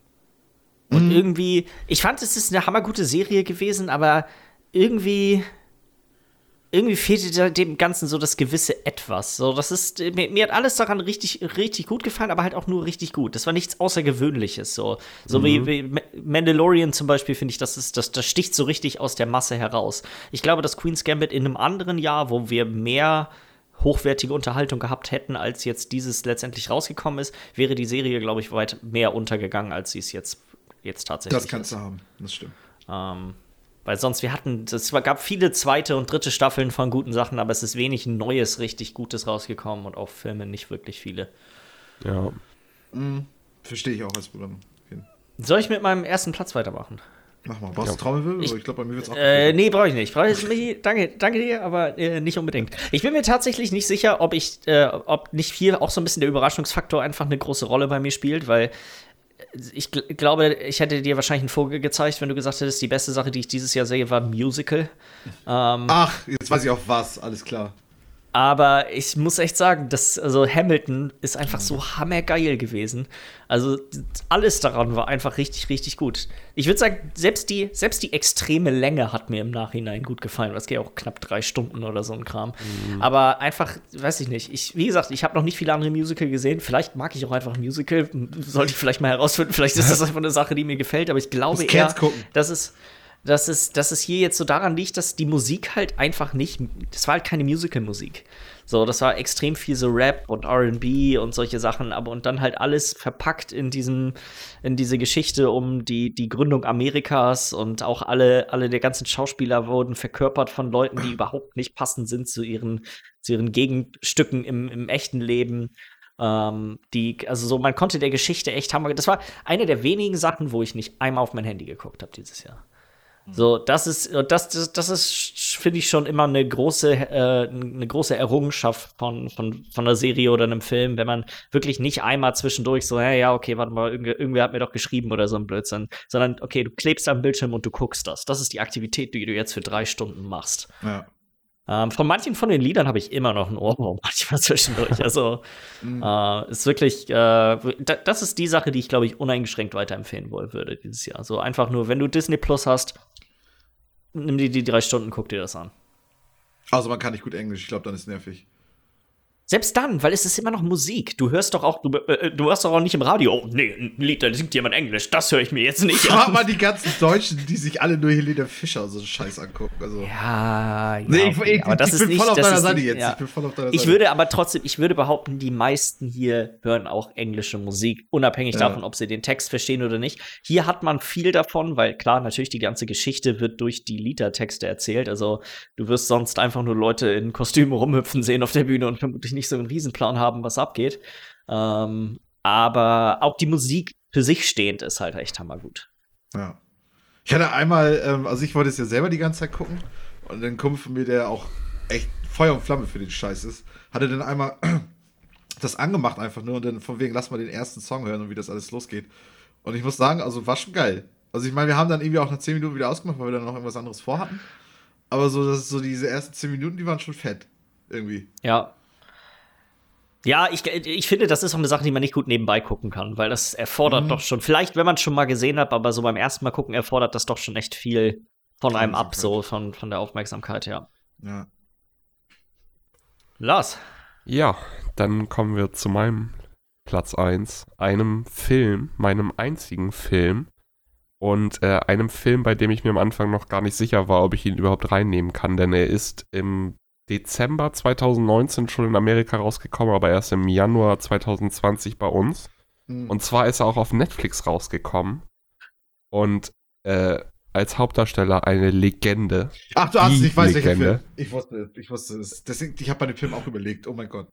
und mhm. irgendwie, ich fand, es ist eine hammergute Serie gewesen, aber irgendwie irgendwie fehlte dem Ganzen so das gewisse Etwas. So, das ist, mir, mir, hat alles daran richtig, richtig gut gefallen, aber halt auch nur richtig gut. Das war nichts Außergewöhnliches. So, so mhm. wie, wie, Mandalorian zum Beispiel, finde ich, das, ist, das, das sticht so richtig aus der Masse heraus. Ich glaube, dass Queen's Gambit in einem anderen Jahr, wo wir mehr hochwertige Unterhaltung gehabt hätten, als jetzt dieses letztendlich rausgekommen ist, wäre die Serie, glaube ich, weit mehr untergegangen, als sie es jetzt, jetzt tatsächlich ist. Das kannst ist. du haben, das stimmt. Ähm, weil sonst, wir hatten, es gab viele zweite und dritte Staffeln von guten Sachen, aber es ist wenig Neues, richtig Gutes rausgekommen und auch Filme nicht wirklich viele. Ja. Mhm. Verstehe ich auch als Problem. Soll ich mit meinem ersten Platz weitermachen? Mach mal. Brauchst du Trommelwirbel? Ich, ich glaube, bei mir wird es auch. Äh, nee, brauche ich nicht. Brauch ich, danke, danke dir, aber äh, nicht unbedingt. Ich bin mir tatsächlich nicht sicher, ob ich, äh, ob nicht hier auch so ein bisschen der Überraschungsfaktor einfach eine große Rolle bei mir spielt, weil ich gl glaube, ich hätte dir wahrscheinlich einen Vogel gezeigt, wenn du gesagt hättest, die beste Sache, die ich dieses Jahr sehe, war ein Musical. Ähm, Ach, jetzt weiß ich auch was, alles klar. Aber ich muss echt sagen, dass, also Hamilton ist einfach so hammergeil gewesen. Also alles daran war einfach richtig, richtig gut. Ich würde sagen, selbst die, selbst die extreme Länge hat mir im Nachhinein gut gefallen. Das geht auch knapp drei Stunden oder so ein Kram. Mhm. Aber einfach, weiß ich nicht. Ich, wie gesagt, ich habe noch nicht viele andere Musical gesehen. Vielleicht mag ich auch einfach Musical. Sollte ich vielleicht mal herausfinden. Vielleicht ist *laughs* das einfach eine Sache, die mir gefällt. Aber ich glaube eher, dass es dass es, dass es hier jetzt so daran liegt, dass die Musik halt einfach nicht, das war halt keine Musical-Musik. So, das war extrem viel so Rap und RB und solche Sachen, aber und dann halt alles verpackt in diesem, in diese Geschichte um die, die Gründung Amerikas und auch alle, alle der ganzen Schauspieler wurden verkörpert von Leuten, die überhaupt nicht passend sind zu ihren, zu ihren Gegenstücken im, im echten Leben. Ähm, die, also so, man konnte der Geschichte echt haben. Das war eine der wenigen Sachen, wo ich nicht einmal auf mein Handy geguckt habe dieses Jahr. So, das ist, das, das, das ist, finde ich schon immer eine große, äh, eine große Errungenschaft von, von, von einer Serie oder einem Film, wenn man wirklich nicht einmal zwischendurch so, ja, ja, okay, warte mal, irgendwer, irgendwer hat mir doch geschrieben oder so ein Blödsinn, sondern, okay, du klebst am Bildschirm und du guckst das. Das ist die Aktivität, die du jetzt für drei Stunden machst. Ja. Ähm, von manchen von den Liedern habe ich immer noch einen Ohrwurm *laughs* manchmal zwischendurch. Also mhm. äh, ist wirklich, äh, das ist die Sache, die ich glaube ich uneingeschränkt weiterempfehlen wollen würde dieses Jahr. So einfach nur, wenn du Disney Plus hast, nimm dir die drei Stunden, guck dir das an. Also man kann nicht gut Englisch, ich glaube, dann ist nervig. Selbst dann, weil es ist immer noch Musik. Du hörst doch auch, du, äh, du hörst doch auch nicht im Radio, oh nee, ein Lied, da singt jemand Englisch, das höre ich mir jetzt nicht Frag an. mal die ganzen Deutschen, die sich alle nur Helene Fischer so Scheiß angucken. Also. Ja, ja. Nee, ich, ich, aber das ich ist bin nicht, voll auf deiner Seite jetzt. Ja. Ich bin voll auf deiner Seite. Ich würde aber trotzdem, ich würde behaupten, die meisten hier hören auch englische Musik, unabhängig ja. davon, ob sie den Text verstehen oder nicht. Hier hat man viel davon, weil klar, natürlich die ganze Geschichte wird durch die Liedertexte erzählt. Also du wirst sonst einfach nur Leute in Kostümen rumhüpfen sehen auf der Bühne und vermutlich nicht so einen Riesenplan haben, was abgeht. Ähm, aber auch die Musik für sich stehend ist halt echt hammergut. Ja. Ich hatte einmal, ähm, also ich wollte es ja selber die ganze Zeit gucken und ein Kumpel von mir, der auch echt Feuer und Flamme für den Scheiß ist, hatte dann einmal *clears throat* das angemacht einfach nur und dann von wegen, lass mal den ersten Song hören und wie das alles losgeht. Und ich muss sagen, also war schon geil. Also ich meine, wir haben dann irgendwie auch nach 10 Minuten wieder ausgemacht, weil wir dann noch irgendwas anderes vorhatten. aber so, das, so diese ersten 10 Minuten, die waren schon fett. Irgendwie. Ja. Ja, ich, ich finde, das ist auch eine Sache, die man nicht gut nebenbei gucken kann, weil das erfordert Mhm. doch schon, vielleicht, wenn man es schon mal gesehen hat, aber so beim ersten Mal gucken, erfordert das doch schon echt viel von einem ab, so von, von der Aufmerksamkeit, ja. Ja. Lars. Ja, dann kommen wir zu meinem Platz 1, einem Film, meinem einzigen Film und äh, einem Film, bei dem ich mir am Anfang noch gar nicht sicher war, ob ich ihn überhaupt reinnehmen kann, denn er ist im Dezember 2019 schon in Amerika rausgekommen, aber erst im Januar 2020 bei uns. Mhm. Und zwar ist er auch auf Netflix rausgekommen und äh, als Hauptdarsteller eine Legende. Ach, du hast die ich weiß welcher Legende. Film. Ich wusste es, ich wusste es. Deswegen, ich habe bei dem Film auch überlegt, oh mein Gott.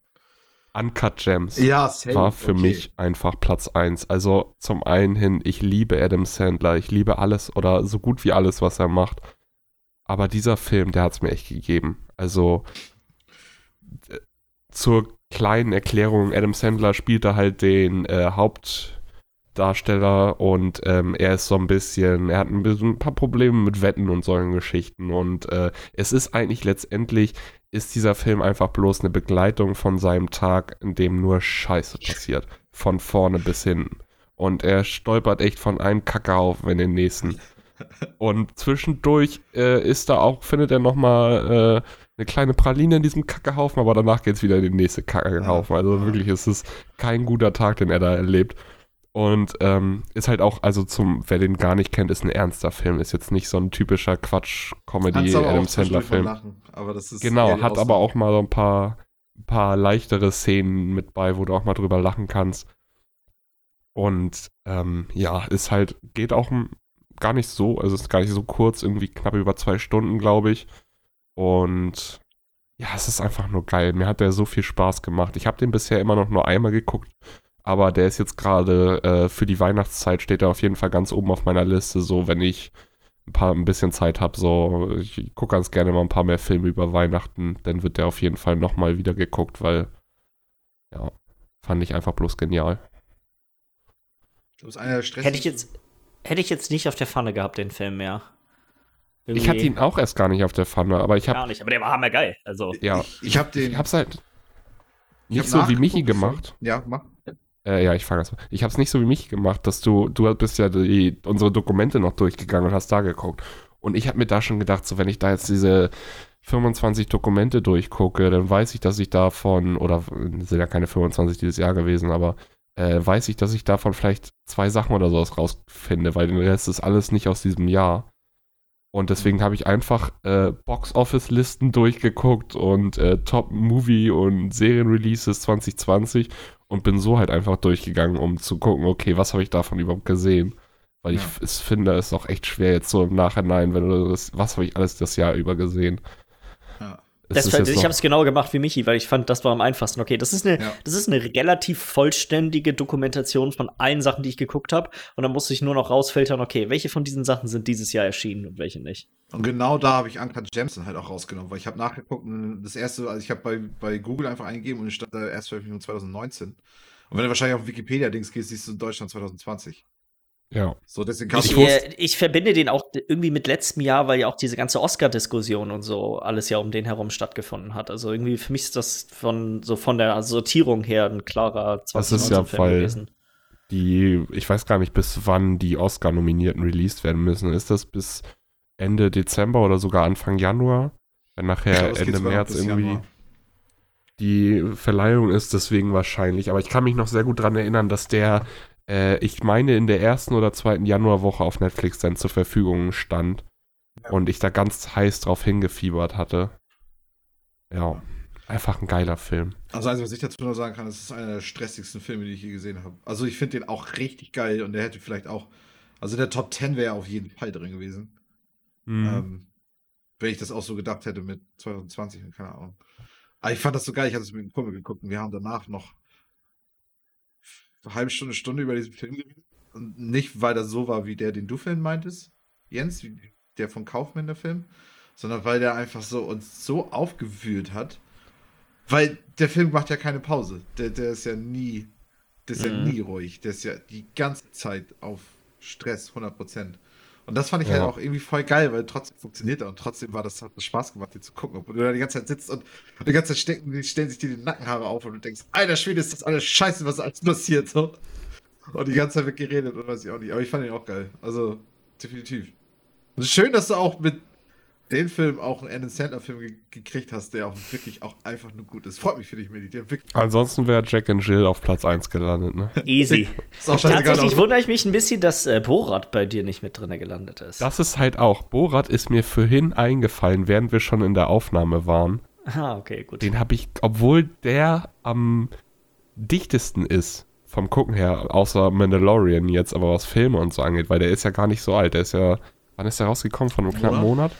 Uncut Gems. Ja, war für okay. mich einfach Platz 1. Also zum einen hin, ich liebe Adam Sandler, ich liebe alles oder so gut wie alles, was er macht. Aber dieser Film, der hat es mir echt gegeben. Also äh, zur kleinen Erklärung, Adam Sandler spielte halt den äh, Hauptdarsteller und ähm, er ist so ein bisschen, er hat ein, bisschen, ein paar Probleme mit Wetten und solchen Geschichten und äh, es ist eigentlich letztendlich ist dieser Film einfach bloß eine Begleitung von seinem Tag, in dem nur Scheiße passiert. Von vorne bis hinten. Und er stolpert echt von einem Kackerhaufen in den nächsten. Und zwischendurch äh, ist da auch, findet er nochmal äh, eine kleine Praline in diesem Kackehaufen, aber danach geht's wieder in den nächsten Kackehaufen. Also wirklich ist es kein guter Tag, den er da erlebt. Und ähm, ist halt auch, also zum, wer den gar nicht kennt, ist ein ernster Film. Ist jetzt nicht so ein typischer Kannst Quatsch-Comedy, aber auch Adam zwischendurch Sandler-Film. Genau, hat aber auch mal so ein paar, paar leichtere Szenen mit bei, wo du auch mal drüber lachen kannst. Und ähm, ja, ist halt, geht auch gar nicht so, also ist gar nicht so kurz, irgendwie knapp über zwei Stunden, glaube ich. Und ja, es ist einfach nur geil. Mir hat der so viel Spaß gemacht. Ich habe den bisher immer noch nur einmal geguckt, aber der ist jetzt gerade äh, für die Weihnachtszeit steht er auf jeden Fall ganz oben auf meiner Liste. So, wenn ich ein paar ein bisschen Zeit habe, so ich gucke ganz gerne mal ein paar mehr Filme über Weihnachten, dann wird der auf jeden Fall nochmal wieder geguckt, weil ja, fand ich einfach bloß genial. Das ist einer der Hätte ich jetzt, hätte ich jetzt nicht auf der Pfanne gehabt, den Film mehr. Ich hatte ihn auch erst gar nicht auf der Pfanne, aber ich habe gar nicht, aber der war hammergeil. Also, ja, Ich, ich habe den. ich hab's halt ich nicht so wie Michi gemacht. Ja, mach. Äh, ja, ich fange erst mal. Ich habe es nicht so wie mich gemacht, dass du, du bist ja die, unsere Dokumente noch durchgegangen und hast da geguckt. Und ich habe mir da schon gedacht, so wenn ich da jetzt diese 25 Dokumente durchgucke, dann weiß ich, dass ich davon, oder es sind ja keine 25 dieses Jahr gewesen, aber äh, weiß ich, dass ich davon vielleicht zwei Sachen oder sowas rausfinde, weil den Rest ist alles nicht aus diesem Jahr. Und deswegen habe ich einfach äh, Box-Office-Listen durchgeguckt und äh, Top-Movie- und Serien-Releases 2020 und bin so halt einfach durchgegangen, um zu gucken, okay, was habe ich davon überhaupt gesehen? Weil ich Ja. es finde, es ist auch echt schwer jetzt so im Nachhinein, wenn du das, was habe ich alles das Jahr über gesehen? Das, jetzt ich habe es genau gemacht wie Michi, weil ich fand, das war am einfachsten. Okay, das ist eine, Ja. das ist eine relativ vollständige Dokumentation von allen Sachen, die ich geguckt habe. Und dann musste ich nur noch rausfiltern, okay, welche von diesen Sachen sind dieses Jahr erschienen und welche nicht. Und genau da habe ich Uncut Gems halt auch rausgenommen, weil ich habe nachgeguckt und das erste, also ich habe bei, bei Google einfach eingegeben und es stand da erst Veröffentlichung 2019. Und wenn du wahrscheinlich auf Wikipedia-Dings gehst, siehst du Deutschland 2020. ja. So, deswegen kam Ich, ich, ich verbinde den auch irgendwie mit letztem Jahr, weil ja auch diese ganze Oscar-Diskussion und so alles ja um den herum stattgefunden hat. Also irgendwie für mich ist das von so von der Sortierung her ein klarer Das ist ja 2019-Film voll- gewesen. Die, ich weiß gar nicht, bis wann die Oscar-Nominierten released werden müssen. Ist das bis Ende Dezember oder sogar Anfang Januar? Wenn nachher glaub, Ende März irgendwie Januar. die Verleihung ist, deswegen wahrscheinlich. Aber ich kann mich noch sehr gut daran erinnern, dass der, äh, ich meine, in der ersten oder zweiten Januarwoche auf Netflix dann zur Verfügung stand. Ja. Und ich da ganz heiß drauf hingefiebert hatte. Ja, einfach ein geiler Film. Also, also, was ich dazu noch sagen kann, es ist einer der stressigsten Filme, die ich je gesehen habe. Also, ich finde den auch richtig geil und der hätte vielleicht auch, also der Top 10 wäre auf jeden Fall drin gewesen. Mhm. Ähm, wenn ich das auch so gedacht hätte mit 2020 und keine Ahnung. Aber ich fand das so geil, ich hatte es mit einem Kumpel geguckt und wir haben danach noch eine halbe Stunde, Stunde über diesen Film geredet. Und nicht, weil das so war, wie der, den du Film meintest, Jens, wie der von Kaufmann, der Film, sondern weil der einfach so uns so aufgewühlt hat. Weil der Film macht ja keine Pause. Der, der ist ja nie, der ist ja Mhm. nie ruhig. Der ist ja die ganze Zeit auf Stress, 100%. Und das fand ich Ja. halt auch irgendwie voll geil, weil trotzdem funktioniert er und trotzdem war das hat Spaß gemacht, den zu gucken. Obwohl du da die ganze Zeit sitzt und die ganze Zeit stecken, stellen sich dir die Nackenhaare auf und du denkst, alter Schwede, ist das alles scheiße, was alles passiert, so. Und die ganze Zeit wird geredet und weiß ich auch nicht. Aber ich fand ihn auch geil. Also, definitiv. Und schön, dass du auch mit den Film auch einen Adam Sandler-Film ge gekriegt hast, der auch wirklich auch einfach nur gut ist. Freut mich für dich, Medi. Der wirklich Ansonsten wäre Jack and Jill auf Platz 1 gelandet, ne? Easy. *laughs* ist auch scheißegal. Tatsächlich wundere ich mich ein bisschen, dass äh, Borat bei dir nicht mit drin gelandet ist. Das ist halt auch. Borat ist mir vorhin eingefallen, während wir schon in der Aufnahme waren. Ah, okay, gut. Den habe ich, obwohl der am dichtesten ist vom Gucken her, außer Mandalorian jetzt, aber was Filme und so angeht, weil der ist ja gar nicht so alt. Der ist ja, wann ist der rausgekommen? Von einem knappen Monat?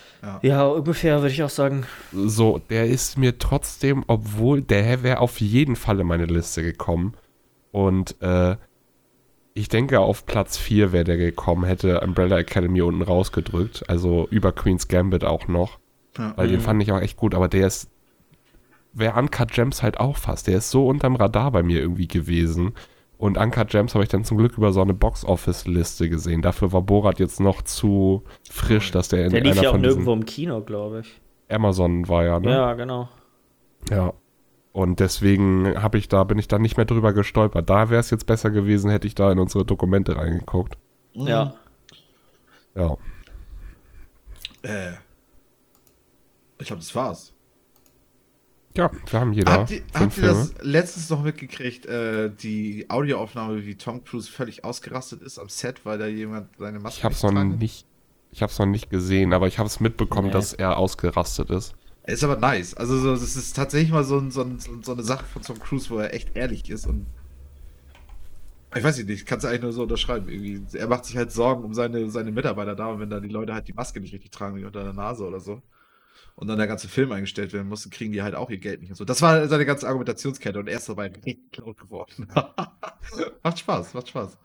Ja, ungefähr würde ich auch sagen. So, der ist mir trotzdem, obwohl der wäre auf jeden Fall in meine Liste gekommen. Und äh, ich denke, auf Platz 4 wäre der gekommen, hätte Umbrella Academy unten rausgedrückt. Also über Queen's Gambit auch noch. Ja. Weil den fand ich auch echt gut, aber der ist. Wäre Uncut Gems halt auch fast. Der ist so unterm Radar bei mir irgendwie gewesen. Und Uncut Gems habe ich dann zum Glück über so eine Box-Office-Liste gesehen. Dafür war Borat jetzt noch zu frisch, dass der in Der lief einer ja auch nirgendwo im Kino, glaube ich. Amazon war ja, ne? Ja, genau. Ja. Und deswegen habe ich da, bin ich da nicht mehr drüber gestolpert. Da wäre es jetzt besser gewesen, hätte ich da in unsere Dokumente reingeguckt. Ja. Ja. Äh. Ich glaube, das war's. Ja, wir haben jeder Habt ihr, habt das letztens noch mitgekriegt, äh, die Audioaufnahme, wie Tom Cruise völlig ausgerastet ist am Set, weil da jemand seine Maske Ich habe es noch nicht, ich habe es noch nicht gesehen, aber ich habe es mitbekommen, Nee. dass er ausgerastet ist. Ist aber nice. Also so, das ist tatsächlich mal so, ein, so, ein, so eine Sache von Tom Cruise, wo er echt ehrlich ist und ich weiß nicht, kannst du eigentlich nur so unterschreiben. Irgendwie. Er macht sich halt Sorgen um seine, seine Mitarbeiter da und wenn da die Leute halt die Maske nicht richtig tragen, wie unter der Nase oder so. Und dann der ganze Film eingestellt werden muss, kriegen die halt auch ihr Geld nicht und so. Das war seine ganze Argumentationskette und er ist dabei richtig laut geworden. *laughs* macht Spaß, macht Spaß.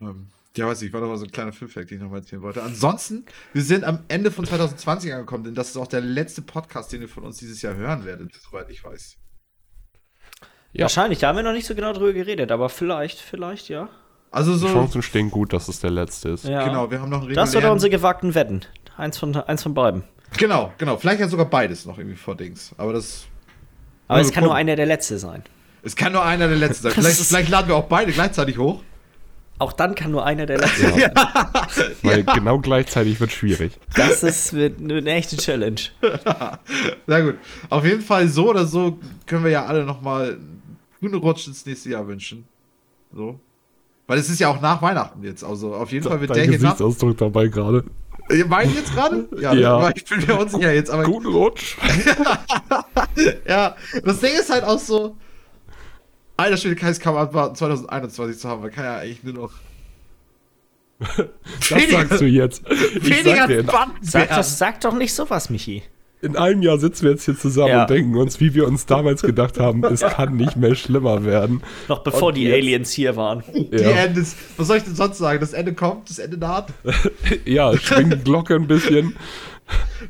Ähm, ja, weiß ich, war noch mal so ein kleiner Filmfact, den ich noch mal erzählen wollte. Ansonsten, wir sind am Ende von 2020 angekommen, denn das ist auch der letzte Podcast, den ihr von uns dieses Jahr hören werdet, soweit ich weiß. Ja. Wahrscheinlich, da haben wir noch nicht so genau drüber geredet, aber vielleicht, vielleicht, ja. Also Die so, Chancen stehen gut, dass es der letzte ist. ja. genau, wir haben noch einen Das oder regulären- unsere gewagten Wetten. Eins von, eins von beiden. Genau, genau. Vielleicht ja sogar beides noch irgendwie vor Dings. Aber das. Aber Ja, es kann gucken. nur einer der letzte sein. Es kann nur einer der letzten sein. *laughs* Vielleicht, vielleicht laden wir auch beide gleichzeitig hoch. Auch dann kann nur einer der *laughs* letzte sein. *laughs* Weil genau gleichzeitig wird schwierig. Das ist wird eine echte Challenge. Na gut. Auf jeden Fall so oder so können wir ja alle nochmal guten Rutsch ins nächste Jahr wünschen. So. Weil es ist ja auch nach Weihnachten jetzt. Also auf jeden Fall wird der hier nach. Gesichtsausdruck dabei gerade. Ihr meint jetzt gerade? Ja, Ja. ich bin mir unsicher jetzt. Aber Guten Rutsch. *laughs* ja, das Ding ist halt auch so. Alter Schwede, kann man abwarten, 2021 zu haben. Man kann ja eigentlich nur noch. Das sagst du jetzt. Ich weniger sag dir, Sag, das, sag doch nicht sowas, Michi. In einem Jahr sitzen wir jetzt hier zusammen Ja. und denken uns, wie wir uns damals gedacht haben, es kann nicht mehr schlimmer werden. Noch bevor Und die jetzt- Aliens hier waren. Die Ja, Ende ist, was soll ich denn sonst sagen? Das Ende kommt, das Ende naht. *laughs* ja schwing die Glocke ein bisschen.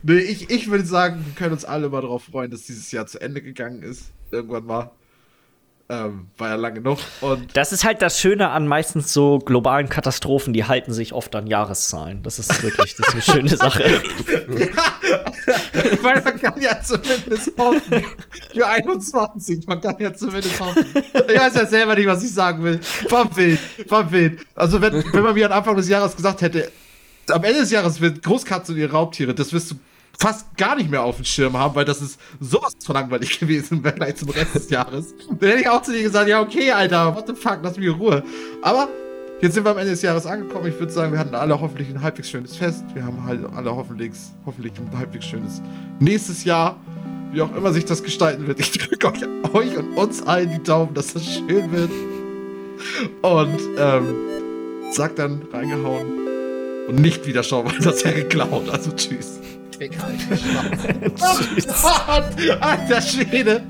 Nee, ich, ich würde sagen, wir können uns alle mal darauf freuen, dass dieses Jahr zu Ende gegangen ist. Irgendwann mal. Ähm, war ja lang genug. Und Das ist halt das Schöne an meistens so globalen Katastrophen, die halten sich oft an Jahreszahlen. Das ist wirklich das ist eine schöne Sache. *laughs* *laughs* weil man kann ja zumindest hoffen. Für 21, man kann ja zumindest hoffen. Ich weiß ja selber nicht, was ich sagen will. Vom Wild. Also wenn, wenn man mir am Anfang des Jahres gesagt hätte, am Ende des Jahres wird Großkatzen und ihre Raubtiere, das wirst du fast gar nicht mehr auf dem Schirm haben, weil das ist sowas von langweilig gewesen im Vergleich zum Rest des Jahres. Dann hätte ich auch zu dir gesagt, ja okay, Alter, what the fuck, lass mich in Ruhe. Aber jetzt sind wir am Ende des Jahres angekommen. Ich würde sagen, wir hatten alle hoffentlich ein halbwegs schönes Fest. Wir haben halt alle hoffentlich, hoffentlich ein halbwegs schönes nächstes Jahr. Wie auch immer sich das gestalten wird. Ich drücke euch, euch und uns allen die Daumen, dass das schön wird. Und ähm, sag dann reingehauen. Und nicht wieder schauen, weil das ja geklaut. Also tschüss. Digga, Alter, *laughs* Scheiße. Alter Schwede.